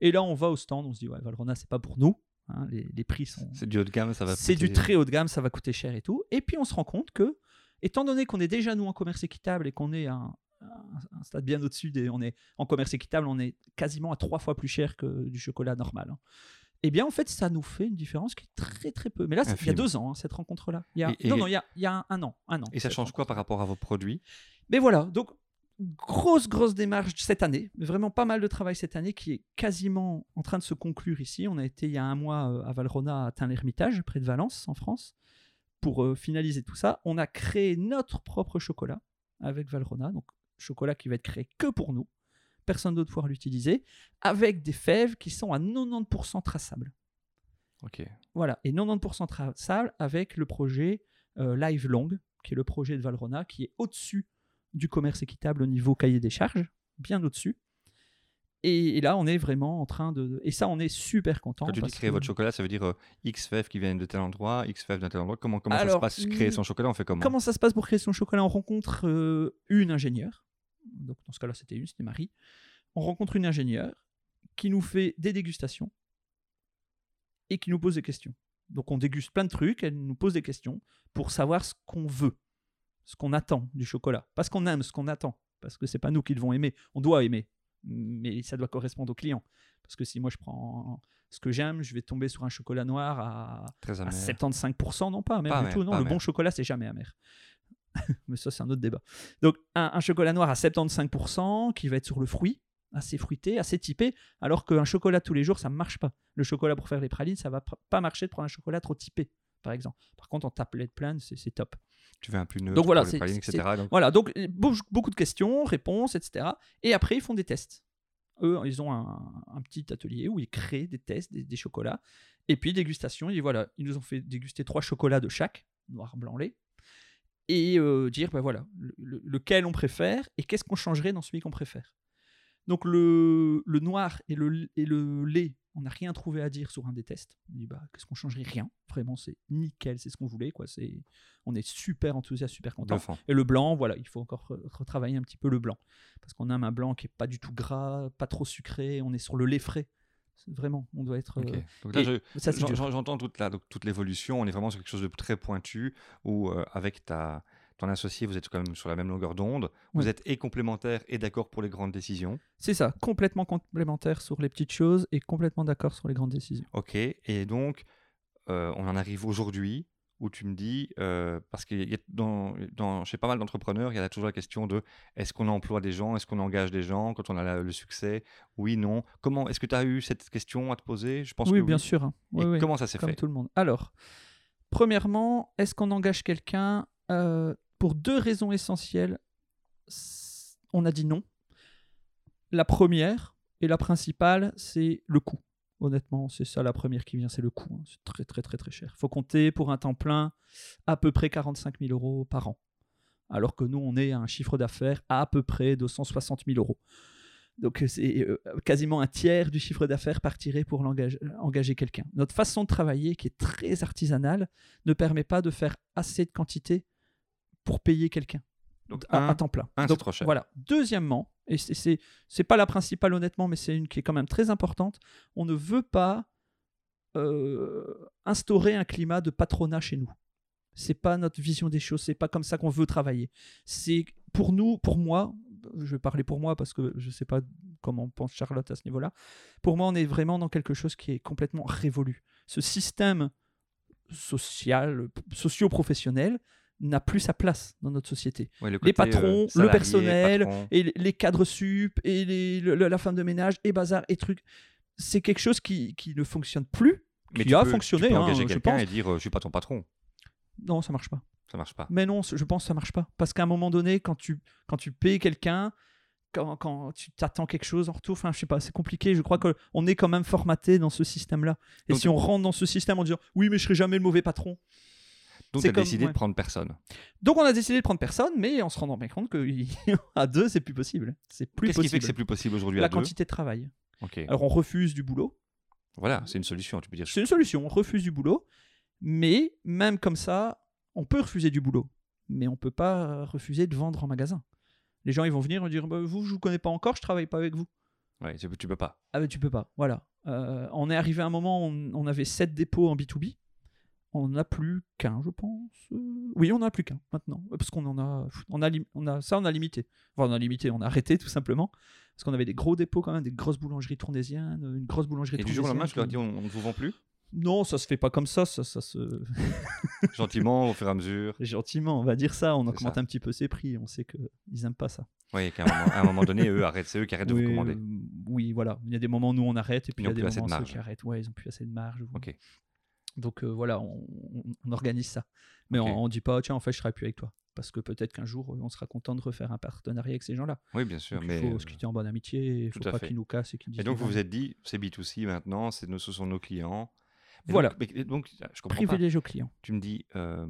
Et là, on va au stand, on se dit ouais, Valrhona c'est pas pour nous, hein, les, les prix sont, C'est du haut de gamme, ça va c'est du très haut de gamme, ça va coûter cher et tout. Et puis on se rend compte que, étant donné qu'on est déjà nous en commerce équitable et qu'on est à un, un- un stade bien au-dessus, des, on est en commerce équitable, on est quasiment à trois fois plus cher que du chocolat normal. hein. Eh bien, en fait, ça nous fait une différence qui est très très peu. Mais là, c'est- il y a deux ans, hein, cette rencontre-là. Il y a... Et- et- Non, non, il y a, il y a un, un an, un an. Et ça change quoi par rapport à vos produits? Mais voilà, donc grosse, grosse démarche cette année, mais vraiment pas mal de travail cette année qui est quasiment en train de se conclure ici. On a été il y a un mois euh, à Valrhona, à Tain-l'Hermitage, près de Valence, en France, pour euh, finaliser tout ça. On a créé notre propre chocolat avec Valrhona, donc chocolat qui va être créé que pour nous. Personne d'autre pourra l'utiliser, avec des fèves qui sont à 90% traçables. Ok. Voilà, et 90% traçable avec le projet euh, Live Long, qui est le projet de Valrhona, qui est au-dessus du commerce équitable au niveau cahier des charges, bien au-dessus. Et, et là, on est vraiment en train de... Et ça, on est super content. Quand tu dis créer que- votre chocolat, ça veut dire euh, X fèves qui viennent de tel endroit, X fèves d'un tel endroit. Comment, comment Alors, ça se passe Créer mm, son chocolat, on fait comment? Comment ça se passe pour créer son chocolat? On rencontre euh, une ingénieure. Donc, dans ce cas-là, c'était une, c'était Marie. On rencontre une ingénieure qui nous fait des dégustations et qui nous pose des questions. Donc, on déguste plein de trucs, elle nous pose des questions pour savoir ce qu'on veut, ce qu'on attend du chocolat. Pas ce qu'on aime, ce qu'on attend. Parce que c'est pas nous qui devons aimer. On doit aimer, mais ça doit correspondre au client. Parce que si moi je prends ce que j'aime, je vais tomber sur un chocolat noir à Très à amer. 75%, non pas amer Pas du amer, tout. Non, le bon chocolat, c'est jamais amer. Mais ça, c'est un autre débat. Donc, un, un chocolat noir à 75% qui va être sur le fruit, assez fruité, assez typé, alors qu'un chocolat tous les jours, ça ne marche pas. Le chocolat pour faire les pralines, ça va pas marcher de prendre un chocolat trop typé, par exemple. Par contre, en tablette pleine, c'est top. Tu veux un plus neutre Donc voilà, pour les pralines, etc. Donc, Voilà, donc euh, beau- beaucoup de questions, réponses, etc. Et après, ils font des tests. Eux, ils ont un, un petit atelier où ils créent des tests, des, des chocolats. Et puis, dégustation. Et voilà, ils nous ont fait déguster trois chocolats de chaque, noir, blanc, lait. Et euh, dire, ben voilà, le- le- lequel on préfère et qu'est-ce qu'on changerait dans celui qu'on préfère. Donc, le, le noir et le, et le lait, on n'a rien trouvé à dire sur un des tests. On dit, bah, qu'est-ce qu'on changerait? Rien. Vraiment, c'est nickel, c'est ce qu'on voulait. Quoi. C'est, on est super enthousiaste, super content. Et le blanc, voilà, il faut encore re- retravailler un petit peu le blanc. Parce qu'on aime un blanc qui est pas du tout gras, pas trop sucré, on est sur le lait frais. Vraiment, on doit être. Ok. euh, je- j'entends toute, la, donc, toute l'évolution. On est vraiment sur quelque chose de très pointu où, euh, avec ta, ton associé, vous êtes quand même sur la même longueur d'onde. Vous êtes et complémentaires et d'accord pour les grandes décisions. C'est ça, complètement complémentaire sur les petites choses et complètement d'accord sur les grandes décisions. Ok. Et donc, euh, on en arrive aujourd'hui où tu me dis, euh, parce que y a dans, dans, chez pas mal d'entrepreneurs, il y a toujours la question de est-ce qu'on emploie des gens, est-ce qu'on engage des gens quand on a la- le succès? Oui, non. Comment Est-ce que tu as eu cette question à te poser? Je pense oui, que bien sûr. hein. Et Oui, oui, comment ça s'est comme fait? tout le monde. Alors, Premièrement, est-ce qu'on engage quelqu'un euh, pour deux raisons essentielles? On a dit non. La première et la principale, c'est le coût. Honnêtement, c'est ça la première qui vient, c'est le coût. hein. C'est très très très très cher. faut compter pour un temps plein à peu près 45 000 euros par an. Alors que nous, on est à un chiffre d'affaires à peu près de 160 000 euros. Donc euh, c'est euh, quasiment un tiers du chiffre d'affaires partirait pour engager quelqu'un. Notre façon de travailler, qui est très artisanale, ne permet pas de faire assez de quantité pour payer quelqu'un Donc, à, un, à temps plein. un, c'est Donc, trop cher. Voilà. Deuxièmement, et c'est- c'est pas la principale honnêtement, mais c'est une qui est quand même très importante. On ne veut pas euh, instaurer un climat de patronat chez nous. C'est pas notre vision des choses. C'est pas comme ça qu'on veut travailler. C'est pour nous, pour moi, je vais parler pour moi parce que je sais pas comment pense Charlotte à ce niveau-là. Pour moi, on est vraiment dans quelque chose qui est complètement révolu. Ce système social, socio-professionnel n'a plus sa place dans notre société Ouais, le les euh, patrons, le personnel, patron. et les- les cadres sup, et les- le- la femme de ménage, et bazar, et trucs. C'est quelque chose qui, qui ne fonctionne plus, Mais qui tu a peux- fonctionné, Tu peux hein, engager quelqu'un et dire euh, je suis pas ton patron. Non, ça marche pas. Ça marche pas. Mais non, je pense que ça marche pas. Parce qu'à un moment donné, quand tu, quand tu payes quelqu'un, quand, quand tu t'attends quelque chose en retour, enfin, je sais pas, c'est compliqué. Je crois qu'on est quand même formaté dans ce système-là. Et Donc- si on rentre dans ce système en disant oui, mais je serai jamais le mauvais patron. Donc as comme- décidé ouais. de prendre personne. Donc on a décidé de prendre personne, mais en se rendant bien compte qu'à deux, c'est plus possible. C'est plus Qu'est-ce qui fait possible. que c'est plus possible aujourd'hui La à deux quantité de travail. Ok. Alors on refuse du boulot. Voilà, c'est une solution. Tu peux dire C'est une solution, on refuse du boulot. Mais même comme ça, on peut refuser du boulot. Mais on peut pas refuser de vendre en magasin. Les gens, ils vont venir et dire Bah, Vous, je vous connais pas encore, je travaille pas avec vous. ouais, tu peux- pas. Ah, ben tu peux pas. Voilà. Euh, on est arrivé à un moment où on, on avait 7 dépôts en B2B. On n'en a plus qu'un, je pense. Euh, Oui, on n'en a plus qu'un maintenant. Parce qu'on en a, on a, lim- on a. Ça, on a limité. Enfin, on a limité, on a arrêté tout simplement. Parce qu'on avait des gros dépôts quand même, des grosses boulangeries tournésiennes, une grosse boulangerie Et du jour au lendemain, je leur dis on ne vous vend plus? Non, ça se fait pas comme ça. Ça, ça se. Gentiment, au fur et à mesure. Gentiment, on va dire ça. On augmente un petit peu ses prix. On sait qu'ils aiment pas ça. Oui, qu'à un moment, à un moment donné, eux arrêtent. C'est eux qui arrêtent de vous commander. euh, oui, voilà. Il y a des moments où nous on arrête et puis Ils il y a des moments ceux marge. qui arrêtent. Ouais, ils ont plus assez de marge. Ok. Donc euh, voilà, on, organise ça. Mais on, on dit pas, tiens, en fait, je travaille plus avec toi. Parce que peut-être qu'un jour, euh, on sera content de refaire un partenariat avec ces gens-là. Oui, bien sûr. Donc, mais, il faut euh, se quitter en bonne amitié, il faut pas qu'ils nous cassent et qu'ils disent. Et donc, vous vous êtes dit, c'est B2C maintenant, nos- ce sont nos clients. Et Voilà. Donc, mais- donc, je comprends pas. privilège aux clients. Tu me dis, euh,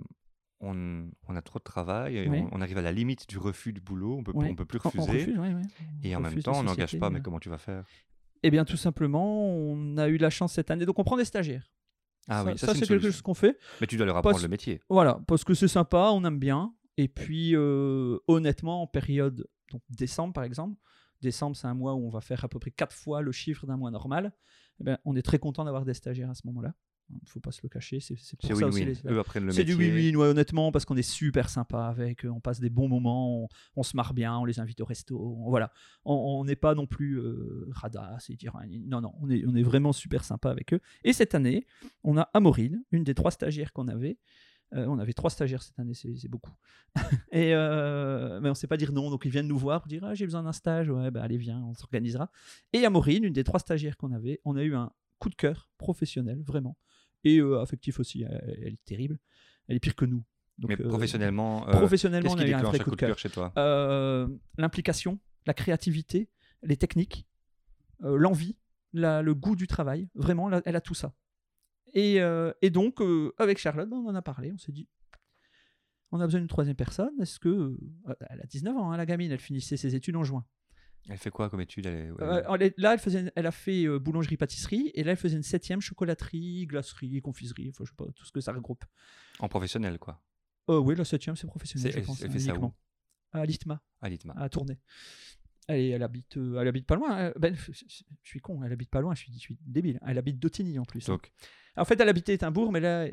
on, on a trop de travail, et Oui. on, on arrive à la limite du refus du boulot, on peut, Oui. on peut plus on refuser. refuse. Et en même temps, on n'engage pas, mais comment tu vas faire? Eh bien, tout simplement, on a eu la chance cette année. Donc, on prend des stagiaires. Ah ça, oui, ça, ça, c'est quelque chose qu'on fait. Mais tu dois leur apprendre Parce- le métier. Voilà, parce que c'est sympa, on aime bien. Et puis, euh, honnêtement, en période donc décembre, par exemple, décembre, c'est un mois où on va faire à peu près quatre fois le chiffre d'un mois normal. Eh ben, on est très content d'avoir des stagiaires à ce moment-là. Il ne faut pas se le cacher. C'est pour ça C'est du win-win, ouais, honnêtement, parce qu'on est super sympa avec eux, on passe des bons moments, on, on se marre bien, on les invite au resto, on- voilà. On- n'est pas non plus euh, radasse et dire non, non, on est, on est vraiment super sympa avec eux. Et cette année, on a Amorine, une des trois stagiaires qu'on avait. Euh, on avait trois stagiaires cette année, c'est c'est beaucoup. et euh, mais on ne sait pas dire non, donc ils viennent nous voir pour dire ah, j'ai besoin d'un stage, ouais, bah allez, viens, on s'organisera. Et Amorine, une des trois stagiaires qu'on avait, on a eu un coup de cœur professionnel, vraiment. Et euh, affectif aussi, elle, elle est terrible. Elle est pire que nous. Donc, Mais euh, professionnellement, euh, professionnellement, qu'est-ce on qui a un vrai coup de cœur. chez toi? L'implication, la créativité, les techniques, l'envie, la- le goût du travail. Vraiment, là, elle a tout ça. Et, et donc, avec Charlotte, ben, on en a parlé. On s'est dit, on a besoin d'une troisième personne. Est-ce que. Elle a 19 ans, hein, la gamine. Elle finissait ses études en juin. Elle fait quoi comme étude elle Euh, elle là, elle, faisait, elle a fait euh, boulangerie-pâtisserie. Et là, elle faisait une septième chocolaterie, glacerie, confiserie. Enfin, je sais pas, tout ce que ça regroupe. En professionnel, quoi. Euh, oui, la septième, c'est professionnel, C'est- je pense. elle hein, fait ça où. À l'ITMA. À l'ITMA. à tourner. Elle, habite, euh, elle habite pas loin. hein. Ben, je, suis con, elle habite pas loin, je suis, je suis débile. Elle habite Dautigny en plus. hein. Donc, En fait, elle habitait Étimbourg, mais là,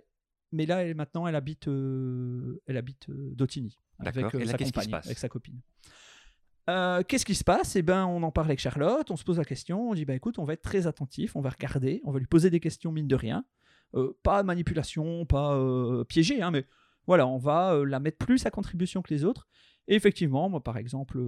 mais là elle- maintenant, elle habite, elle habite Dautigny. Avec, D'accord. Et là, sa qu'est-ce qui se compagne, passe? avec sa copine. Euh, Qu'est-ce qui se passe? Eh ben, on en parle avec Charlotte, on se pose la question, on dit bah écoute, on va être très attentif, on va regarder, on va lui poser des questions mine de rien, Euh, pas manipulation, pas euh, piégé, hein, mais voilà, on va euh, la mettre plus à contribution que les autres. Et effectivement, moi par exemple,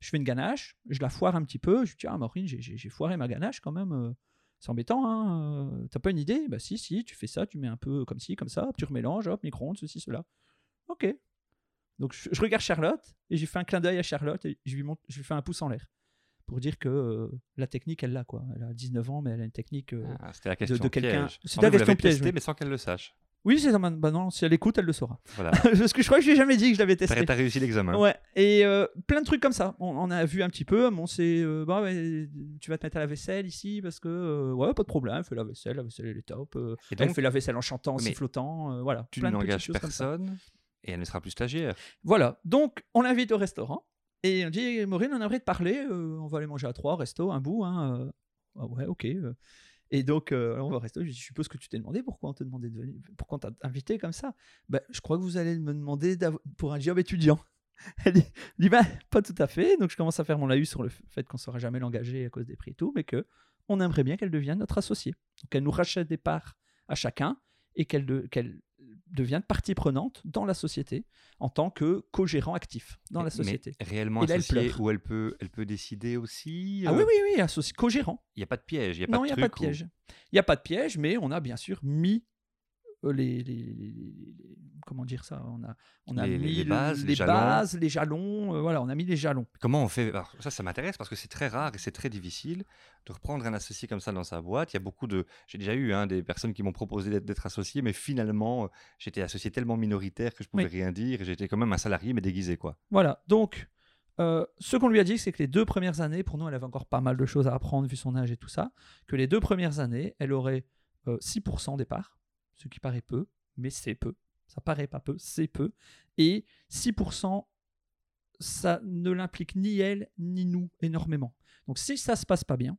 je fais une ganache, je la foire un petit peu, je dis tiens Maureen, j'ai- foiré ma ganache quand même, c'est embêtant, hein. T'as pas une idée? Bah si, si, tu fais ça, tu mets un peu comme ci, comme ça, tu remélanges, hop, micro-ondes, ceci, cela. Ok. Donc je, je regarde Charlotte et j'ai fait un clin d'œil à Charlotte et je lui, montre, je lui fais un pouce en l'air pour dire que euh, la technique, elle l'a quoi. Elle a 19 ans, mais elle a une technique. euh, Ah, C'était la question de quelqu'un- piège. C'était la question piège, testé, mais sans qu'elle le sache. Oui, c'est ça. Bah non, si elle écoute, elle le saura. Voilà. Parce que je crois que je lui ai jamais dit que je l'avais testé. T'as t'as réussi l'examen. Ouais, et euh, plein de trucs comme ça. On, on a vu un petit peu. Bon, c'est euh, bah tu vas te mettre à la vaisselle ici parce que euh, ouais, pas de problème. Fais la vaisselle, la vaisselle elle est top. euh, Et elle donc, fait la vaisselle en chantant, en sifflotant. euh, voilà, tu n'engages choses comme ça. personne et elle ne sera plus stagiaire. Voilà, donc on l'invite au restaurant et on dit Maureen, on aimerait te parler. euh, on va aller manger à trois, resto, un bout. Hein, euh. Ah ouais, ok. euh. Et donc, euh, on va au resto. Je suppose que tu t'es demandé pourquoi on t'a demandé de venir, pourquoi on t'a invité comme ça? Ben, je crois que vous allez me demander pour un job étudiant. Elle dit, bah, pas tout à fait. Donc, je commence à faire mon laïus sur le fait qu'on ne saura jamais l'engager à cause des prix et tout, mais que on aimerait bien qu'elle devienne notre associée. Donc, elle nous rachète des parts à chacun et qu'elle qu'elle devienne partie prenante dans la société en tant que co-gérant actif dans la Mais société. réellement Et là, elle associée, où elle peut, elle peut décider aussi. Ah euh, oui, oui, oui, co-gérant. Il n'y a pas de piège. Il n'y a pas Non, de il n'y a pas de piège. Il n'y a pas de piège, mais on a bien sûr mis les, les- les- les- comment dire ça On a, on a mis les le- bases, les jalons. bases, les jalons. euh, voilà, on a mis les jalons. Comment on fait Alors, Ça, ça m'intéresse parce que c'est très rare et c'est très difficile de reprendre un associé comme ça dans sa boîte. Il y a beaucoup de. J'ai déjà eu hein, des personnes qui m'ont proposé d'être- associé, mais finalement, euh, j'étais associé tellement minoritaire que je pouvais Oui. rien dire. et J'étais quand même un salarié, mais déguisé, quoi. Voilà, donc euh, ce qu'on lui a dit, c'est que les deux premières années, pour nous, elle avait encore pas mal de choses à apprendre vu son âge et tout ça, que les deux premières années, elle aurait euh, 6% des parts, ce qui paraît peu, mais c'est peu. Ça paraît pas peu, c'est peu. Et 6%, ça ne l'implique ni elle ni nous énormément. Donc si ça se passe pas bien,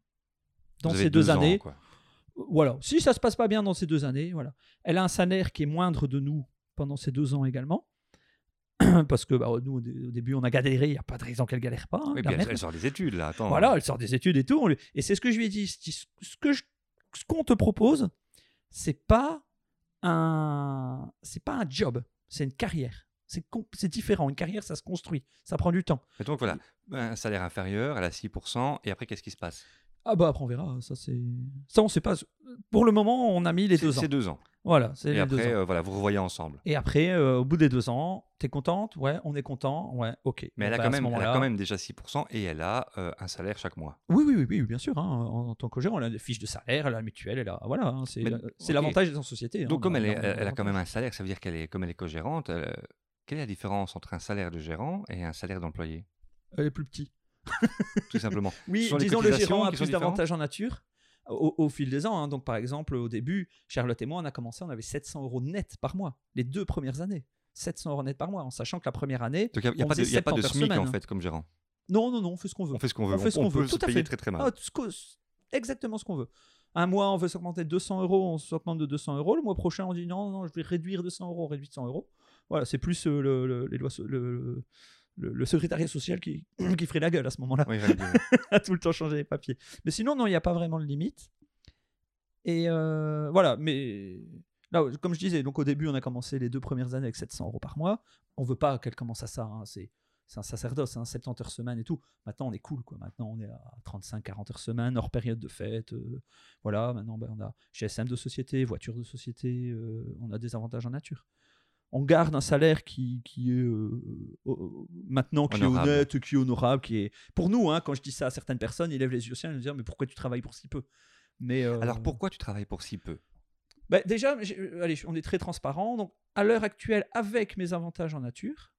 dans Vous ces deux, années, quoi. voilà, si ça se passe pas bien dans ces deux années, voilà, elle a un salaire qui est moindre de nous pendant ces deux ans également. Parce que bah, nous, au dé- au début, on a galéré, il n'y a pas de raison qu'elle galère pas. hein, Oui, elle, sort des études, là. Attends. Voilà, elle sort des études et tout. lui- Et c'est ce que je lui ai dit. Ce que je- ce qu'on te propose, c'est pas un, c'est pas un job, c'est une carrière. C'est différent. Une carrière, ça se construit, ça prend du temps. Et donc, voilà. Un salaire inférieur, elle a 6%. Et après, qu'est-ce qui se passe? Ah bah après on verra. Ça c'est, ça on sait pas. Pour le moment, on a mis les deux ans. C'est deux ans. Voilà, c'est Et les deux après, ans. euh, voilà, vous revoyez ensemble. Et après, euh, au bout des deux ans, t'es contente? Ouais, on est content. Ouais, ok. Mais Bon, elle, a bah, quand ce même, elle a moment-là- quand même déjà 6% et elle a euh, un salaire chaque mois. Oui, oui, oui, oui, bien sûr. hein, En, en tant que gérant, elle a des fiches de salaire, elle a la mutuelle, elle a voilà. hein, c'est Mais- c'est ok. l'avantage d'être en société. hein, Donc, on comme elle, est- elle, elle a quand même un salaire, ça veut dire qu'elle est, comme elle est co-gérante, euh, quelle est la différence entre un salaire de gérant et un salaire d'employé? Elle est plus petite. Tout simplement. Oui, les disons le gérant a plus d'avantages en nature au, au fil des ans. hein. Donc, par exemple, au début, Charlotte et moi, on a commencé, on avait 700 euros net par mois, les deux premières années. 700 euros net par mois, en sachant que la première année, il n'y a, On pas de- y a pas de 70 SMIC semaine, en hein. fait comme gérant. non, non, non, on fait ce qu'on veut. On fait ce qu'on veut. On fait ce qu'on veut, tout à fait. très très mal. Ah, exactement ce qu'on veut. Un mois, on veut s'augmenter de 200 euros, on s'augmente de 200 euros. Le mois prochain, on dit non, non, je vais réduire de 100 euros, on réduit de 100 euros. Voilà, c'est plus euh, le, le- les lois le, le- le secrétariat social qui, qui ferait la gueule à ce moment-là, Oui, à tout le temps changer les papiers. Mais sinon, non, il n'y a pas vraiment de limite. Et euh, voilà, mais là, comme je disais, donc au début, on a commencé les deux premières années avec 700 euros par mois. On veut pas qu'elle commence à ça. hein, C'est c'est un sacerdoce, hein, 70 heures semaine et tout. Maintenant, on est cool, quoi. Maintenant, on est à 35-40 heures semaine, hors période de fête. euh, voilà, maintenant, ben, on a GSM de société, voiture de société, euh, on a des avantages en nature. On garde un salaire qui, qui est euh, euh, maintenant qui Honorable. est honnête, qui est honorable, qui est pour nous. Hein, quand je dis ça à certaines personnes, ils lèvent les yeux au ciel et nous disent mais pourquoi tu travailles pour si peu? Mais euh, Alors pourquoi tu travailles pour si peu? Bah, déjà, euh, allez, on est très transparent. Donc, à l'heure actuelle, avec mes avantages en nature,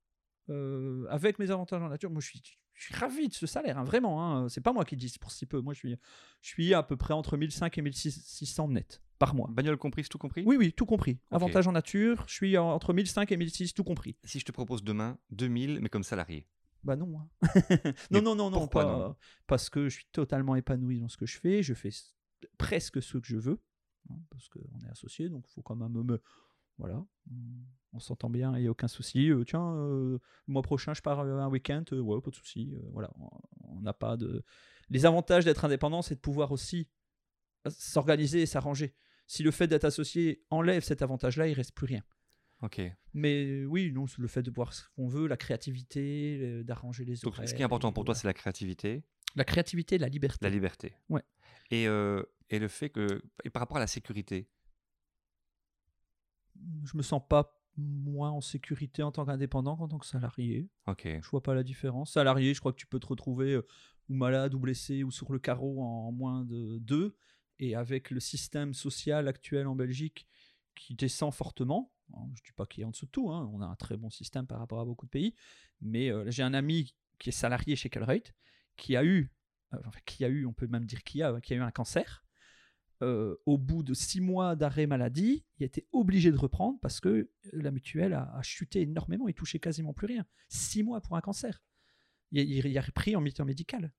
euh, avec mes avantages en nature, moi, je suis, je suis ravi de ce salaire, hein, vraiment. Hein, c'est pas moi qui dis pour si peu. Moi, je suis, je suis à peu près entre 1500 et 1600 net par mois. Bagnole comprise, tout compris? Oui, oui, tout compris. Avantages en nature, je suis en- entre 1500 et 1600, tout compris. Si je te propose demain 2000, mais comme salarié? Bah non. hein. Non, non, non, non, pourquoi pas- non? parce que je suis totalement épanoui dans ce que je fais. Je fais presque ce que je veux, hein, parce qu'on est associé, donc il faut quand même me. Voilà, on- s'entend bien, il n'y a aucun souci. Euh, tiens, euh, le mois prochain, je pars euh, un week-end, euh, ouais, pas de souci. euh, voilà, on- n'a pas de. Les avantages d'être indépendant, c'est de pouvoir aussi euh, s'organiser et s'arranger. Si le fait d'être associé enlève cet avantage-là, il reste plus rien. Ok. Mais euh, oui, non, le fait de voir ce qu'on veut, la créativité, d'arranger les Donc horaires. ce qui est important pour toi, c'est la créativité, La créativité la liberté. la liberté. Ouais. Et, euh, et le fait que. Et par rapport à la sécurité? Je me sens pas moins en sécurité en tant qu'indépendant qu'en tant que salarié. Ok. Je vois pas la différence. Salarié, je crois que tu peux te retrouver euh, ou malade ou blessé ou sur le carreau en moins de deux. Et avec le système social actuel en Belgique qui descend fortement, hein, je ne dis pas qu'il est en dessous de tout, hein, on a un très bon système par rapport à beaucoup de pays, mais euh, j'ai un ami qui est salarié chez Calreut, qui a eu, euh, qui a eu, on peut même dire qui a, qui a eu un cancer. Euh, au bout de six mois d'arrêt maladie, il était obligé de reprendre parce que la mutuelle a, chuté énormément, il touchait quasiment plus rien. Six mois pour un cancer. Il, a repris en mi-temps médical.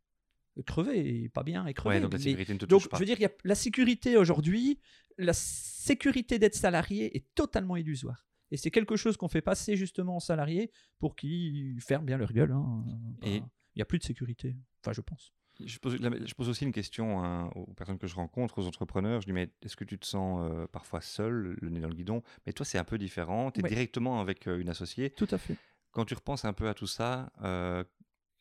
Crevé, et pas bien, et crevé. Ouais, donc la Mais- sécurité ne te donc, pas. je veux dire, y a la sécurité aujourd'hui, la sécurité d'être salarié est totalement illusoire. Et c'est quelque chose qu'on fait passer justement aux salariés pour qu'ils ferment bien leur gueule. hein. Et- Il n'y a plus de sécurité. Enfin, je pense. Je pose, la- je pose aussi une question hein, aux personnes que je rencontre, aux entrepreneurs. Je dis, mais est-ce que tu te sens euh, parfois seul, le nez dans le guidon? Mais toi, c'est un peu différent. Tu es Ouais. directement avec euh, une associée. Tout à fait. Quand tu repenses un peu à tout ça, euh,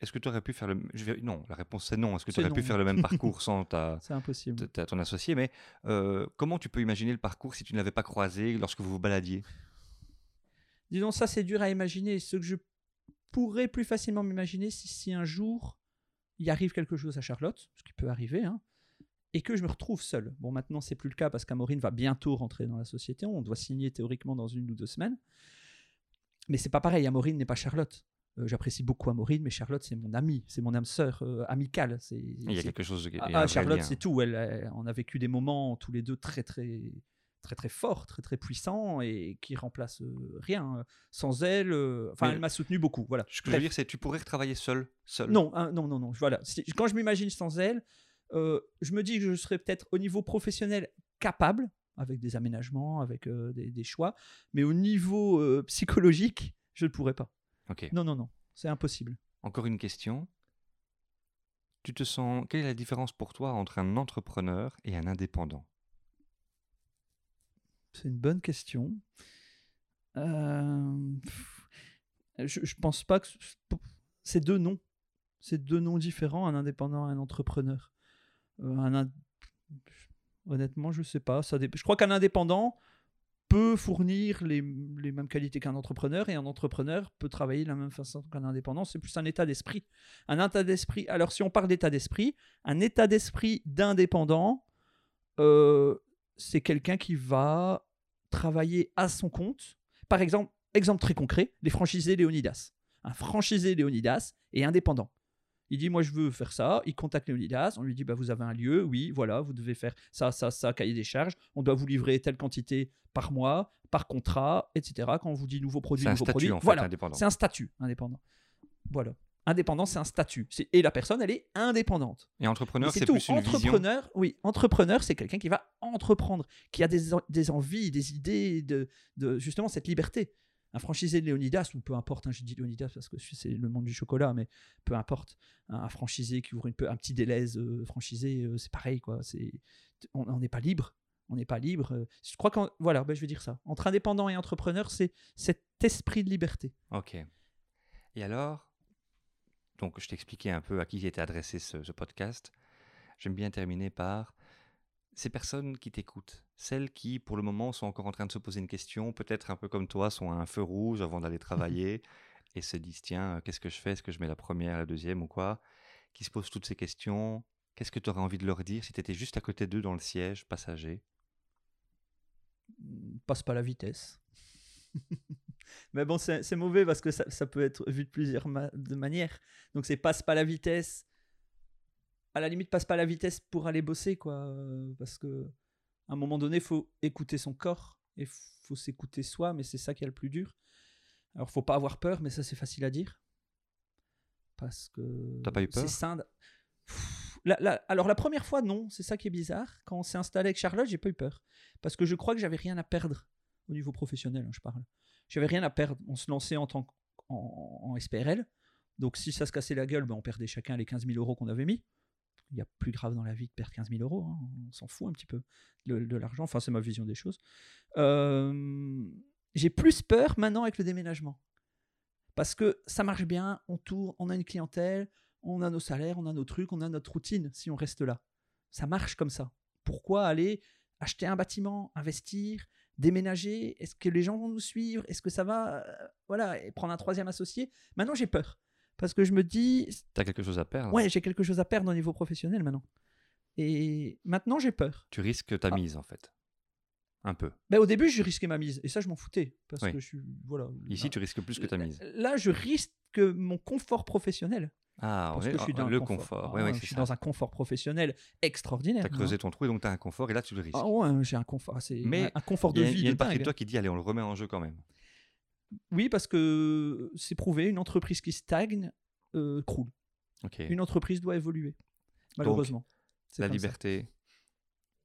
est-ce que tu aurais pu faire le... je vais- Non, la réponse c'est non. Est-ce que tu aurais pu faire le même parcours sans ta, C'est impossible. ta- ton associé Mais euh, comment tu peux imaginer le parcours si tu ne l'avais pas croisé lorsque vous vous baladiez? Disons, ça, c'est dur à imaginer. Ce que je pourrais plus facilement m'imaginer, si, si un jour il arrive quelque chose à Charlotte, ce qui peut arriver, hein, et que je me retrouve seul. Bon, maintenant, c'est plus le cas parce qu'Amorine va bientôt rentrer dans la société. On doit signer théoriquement dans une ou deux semaines. Mais c'est pas pareil. Amorine n'est pas Charlotte. Euh, J'apprécie beaucoup Amorine, mais Charlotte, c'est mon amie, c'est mon âme sœur euh, amicale. C'est, Il y a quelque chose de... ah, ah, Charlotte, c'est tout. Elle, elle- on a vécu des moments tous les deux très, très, très, très forts, très, très puissants et qui remplacent euh, rien. Sans elle, euh, enfin, elle m'a soutenu beaucoup. Voilà. Ce que je veux dire, c'est tu pourrais retravailler seul, seul. Non, hein, non, non, non. Voilà. Quand je m'imagine sans elle, euh, je me dis que je serais peut-être au niveau professionnel capable, avec des aménagements, avec des, des choix, mais au niveau psychologique, je ne pourrais pas. Ok. Non, non, non. C'est impossible. Encore une question. Tu te sens. Quelle est la différence pour toi entre un entrepreneur et un indépendant? C'est une bonne question. Euh, Je, je pense pas que ce- c'est deux noms. C'est deux noms différents, un indépendant et un entrepreneur. Euh, un Honnêtement, je sais pas. Ça dé- Je crois qu'un indépendant peut fournir les, mêmes qualités qu'un entrepreneur et un entrepreneur peut travailler de la même façon qu'un indépendant. C'est plus un état d'esprit. Un état d'esprit. Alors, si on parle d'état d'esprit, un état d'esprit d'indépendant, euh, c'est quelqu'un qui va travailler à son compte. Par exemple, exemple très concret, les franchisés Léonidas. Un franchisé Léonidas est indépendant. Il dit moi je veux faire ça, il contacte Léonidas, on lui dit bah vous avez un lieu, oui, voilà, vous devez faire ça, ça, ça, cahier des charges, on doit vous livrer telle quantité par mois, par contrat, etc. Quand on vous dit nouveau produit, nouveau statut produit, en fait, voilà, indépendant. c'est un statut indépendant. Voilà. Indépendant, c'est un statut. Et la personne, elle est indépendante. Et entrepreneur, c'est tout. plus une vision. entrepreneur, oui, entrepreneur, c'est quelqu'un qui va entreprendre, qui a des, des envies, des idées, de, de justement cette liberté. Un franchisé de Léonidas, ou peu importe, hein, j'ai dit Léonidas parce que c'est le monde du chocolat, mais peu importe. Un, franchisé qui ouvre un petit Deleuze euh, franchisé, euh, c'est pareil, quoi. C'est, on n'est pas libre. On n'est pas libre. euh. Je crois qu'en, voilà, ben, je vais dire ça. Entre indépendant et entrepreneur, c'est cet esprit de liberté. Ok. Et alors, donc je t'expliquais un peu à qui était adressé ce, ce podcast. J'aime bien terminer par ces personnes qui t'écoutent, celles qui, pour le moment, sont encore en train de se poser une question, peut-être un peu comme toi, sont à un feu rouge avant d'aller travailler et se disent tiens, euh, qu'est-ce que je fais? Est-ce que je mets la première, la deuxième ou quoi? Qui se posent toutes ces questions. Qu'est-ce que tu aurais envie de leur dire si tu étais juste à côté d'eux dans le siège passager? Passe pas la vitesse. Mais bon, c'est c'est mauvais parce que ça, ça peut être vu de plusieurs ma- de manières. Donc c'est passe pas la vitesse. À la limite, passe pas la vitesse pour aller bosser, quoi. euh, Parce que à un moment donné, il faut écouter son corps et faut s'écouter soi, mais c'est ça qui est le plus dur. Alors, faut pas avoir peur, mais ça c'est facile à dire. Parce que. T'as pas eu c'est peur sain de- Pff, la- la- alors la première fois, non, c'est ça qui est bizarre. Quand on s'est installé avec Charlotte, j'ai pas eu peur. Parce que je crois que j'avais rien à perdre au niveau professionnel, hein, je parle. J'avais rien à perdre. On se lançait en tant en, en SPRL. Donc si ça se cassait la gueule, ben, on perdait chacun les 15 000 euros qu'on avait mis. Il y a plus grave dans la vie de perdre 15 000 euros. hein. On s'en fout un petit peu de, de l'argent. Enfin, c'est ma vision des choses. Euh, J'ai plus peur maintenant avec le déménagement. Parce que ça marche bien, on tourne, on a une clientèle, on a nos salaires, on a nos trucs, on a notre routine si on reste là. Ça marche comme ça. Pourquoi aller acheter un bâtiment, investir, déménager? Est-ce que les gens vont nous suivre? Est-ce que ça va? Euh, Voilà, et prendre un troisième associé? Maintenant, j'ai peur. Parce que je me dis. Tu as quelque chose à perdre. Ouais, j'ai quelque chose à perdre au niveau professionnel maintenant. Et maintenant, j'ai peur. Tu risques ta Ah. mise, en fait. Un peu. Ben, au début, je risquais ma mise. Et ça, je m'en foutais. Parce Oui. que je suis. Voilà. Ici, Là- tu risques plus que ta mise. Là, je risque mon confort professionnel. Ah, Parce que je suis dans le confort. confort. Ah oui, je suis ça. dans un confort professionnel extraordinaire. Tu as creusé ton trou et donc tu as un confort et là, tu le risques. Ah ouais, j'ai un confort. C'est Mais un- confort de y a, vie il y a une partie de toi qui dit allez, on le remet en jeu quand même. Oui, parce que c'est prouvé, une entreprise qui stagne euh, croule. Une entreprise doit évoluer, malheureusement. La ça. liberté,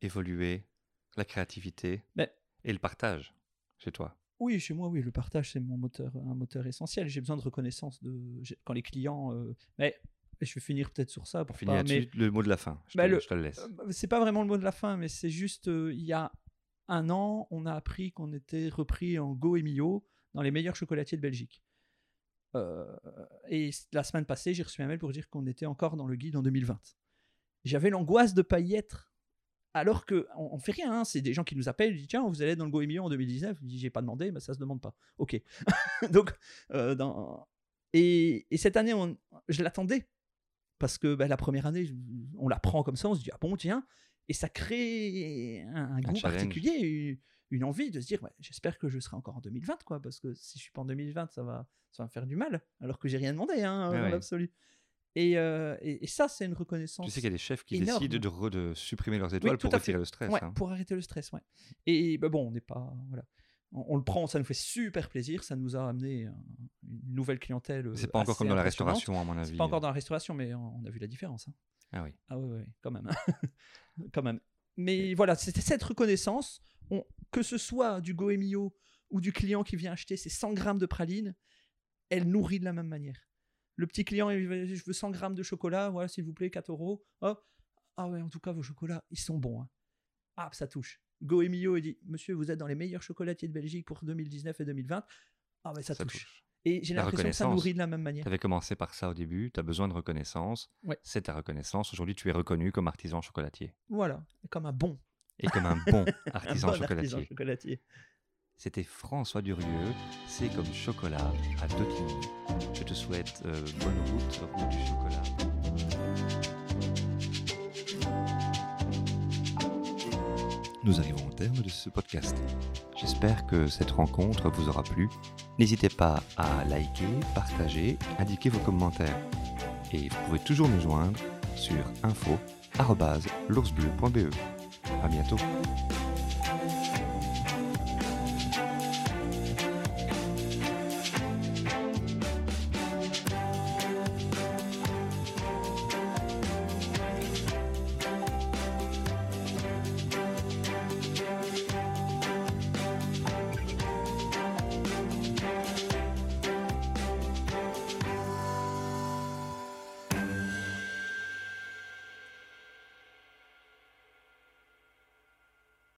évoluer, la créativité Ben, et le partage chez toi. oui, chez moi, oui, le partage, c'est mon moteur, un moteur essentiel. J'ai besoin de reconnaissance de quand les clients. euh, Mais je vais finir peut-être sur ça. Pour finir mais- le mot de la fin. Je, Bah, te, le- je te le laisse. Euh, C'est pas vraiment le mot de la fin, mais c'est juste, euh, il y a un an, on a appris qu'on était repris en Go et Mio dans les meilleurs chocolatiers de Belgique. Euh, et la semaine passée, j'ai reçu un mail pour dire qu'on était encore dans le guide en 2020. J'avais l'angoisse de pas y être. Alors que on, on fait rien, hein, c'est des gens qui nous appellent, ils disent tiens, vous allez être dans le Go et Mio en 2019. Je dis j'ai pas demandé, mais ça se demande pas. Ok. Donc, euh, dans... et, et cette année, on- je l'attendais parce que bah, la première année, on la prend comme ça, on se dit ah bon tiens, et ça crée un, un goût challenge. particulier, une, envie de se dire ouais, j'espère que je serai encore en 2020 quoi, parce que si je suis pas en 2020, ça va, ça va me faire du mal, alors que j'ai rien demandé hein, Ouais, l'absolu. Et, euh, et, et ça, c'est une reconnaissance. Tu sais qu'il y a des chefs qui énorme. décident de, re- de supprimer leurs étoiles pour retirer le stress. Ouais, hein. pour arrêter le stress, ouais. Et bah bon, on n'est pas. Voilà. On, on le prend, ça nous fait super plaisir, ça nous a amené un- une nouvelle clientèle. C'est euh, pas encore assez comme dans la restauration, à mon avis. C'est pas encore dans la restauration, mais on, on a vu la différence. hein. Ah oui. Ah ouais, ouais, quand même. quand même. Mais voilà, c'était cette reconnaissance, on- que ce soit du Goemio ou du client qui vient acheter ses 100 grammes de praline, elle nourrit de la même manière. Le petit client, il veut- je veux 100 grammes de chocolat, voilà, s'il vous plaît, 4 euros. Hop. Ah ouais, en tout cas, vos chocolats, ils sont bons. hein. Ah, ça touche. Goemio, il dit, monsieur, vous êtes dans les meilleurs chocolatiers de Belgique pour 2019 et 2020. Ah ouais, ça, Ça touche. touche. Et j'ai La l'impression que ça nourrit de la même manière. Tu avais commencé par ça au début, tu as besoin de reconnaissance. Ouais. C'est ta reconnaissance. Aujourd'hui, tu es reconnu comme artisan chocolatier. Voilà, comme un bon, Et comme un bon un artisan bon chocolatier. artisan chocolatier. C'était François Durieux, c'est comme chocolat à Dautigny. Je te souhaite euh, bonne route, route du chocolat. Nous arrivons au terme de ce podcast. J'espère que cette rencontre vous aura plu. N'hésitez pas à liker, partager, indiquer vos commentaires. Et vous pouvez toujours nous joindre sur info.l'oursbleu.be. À bientôt.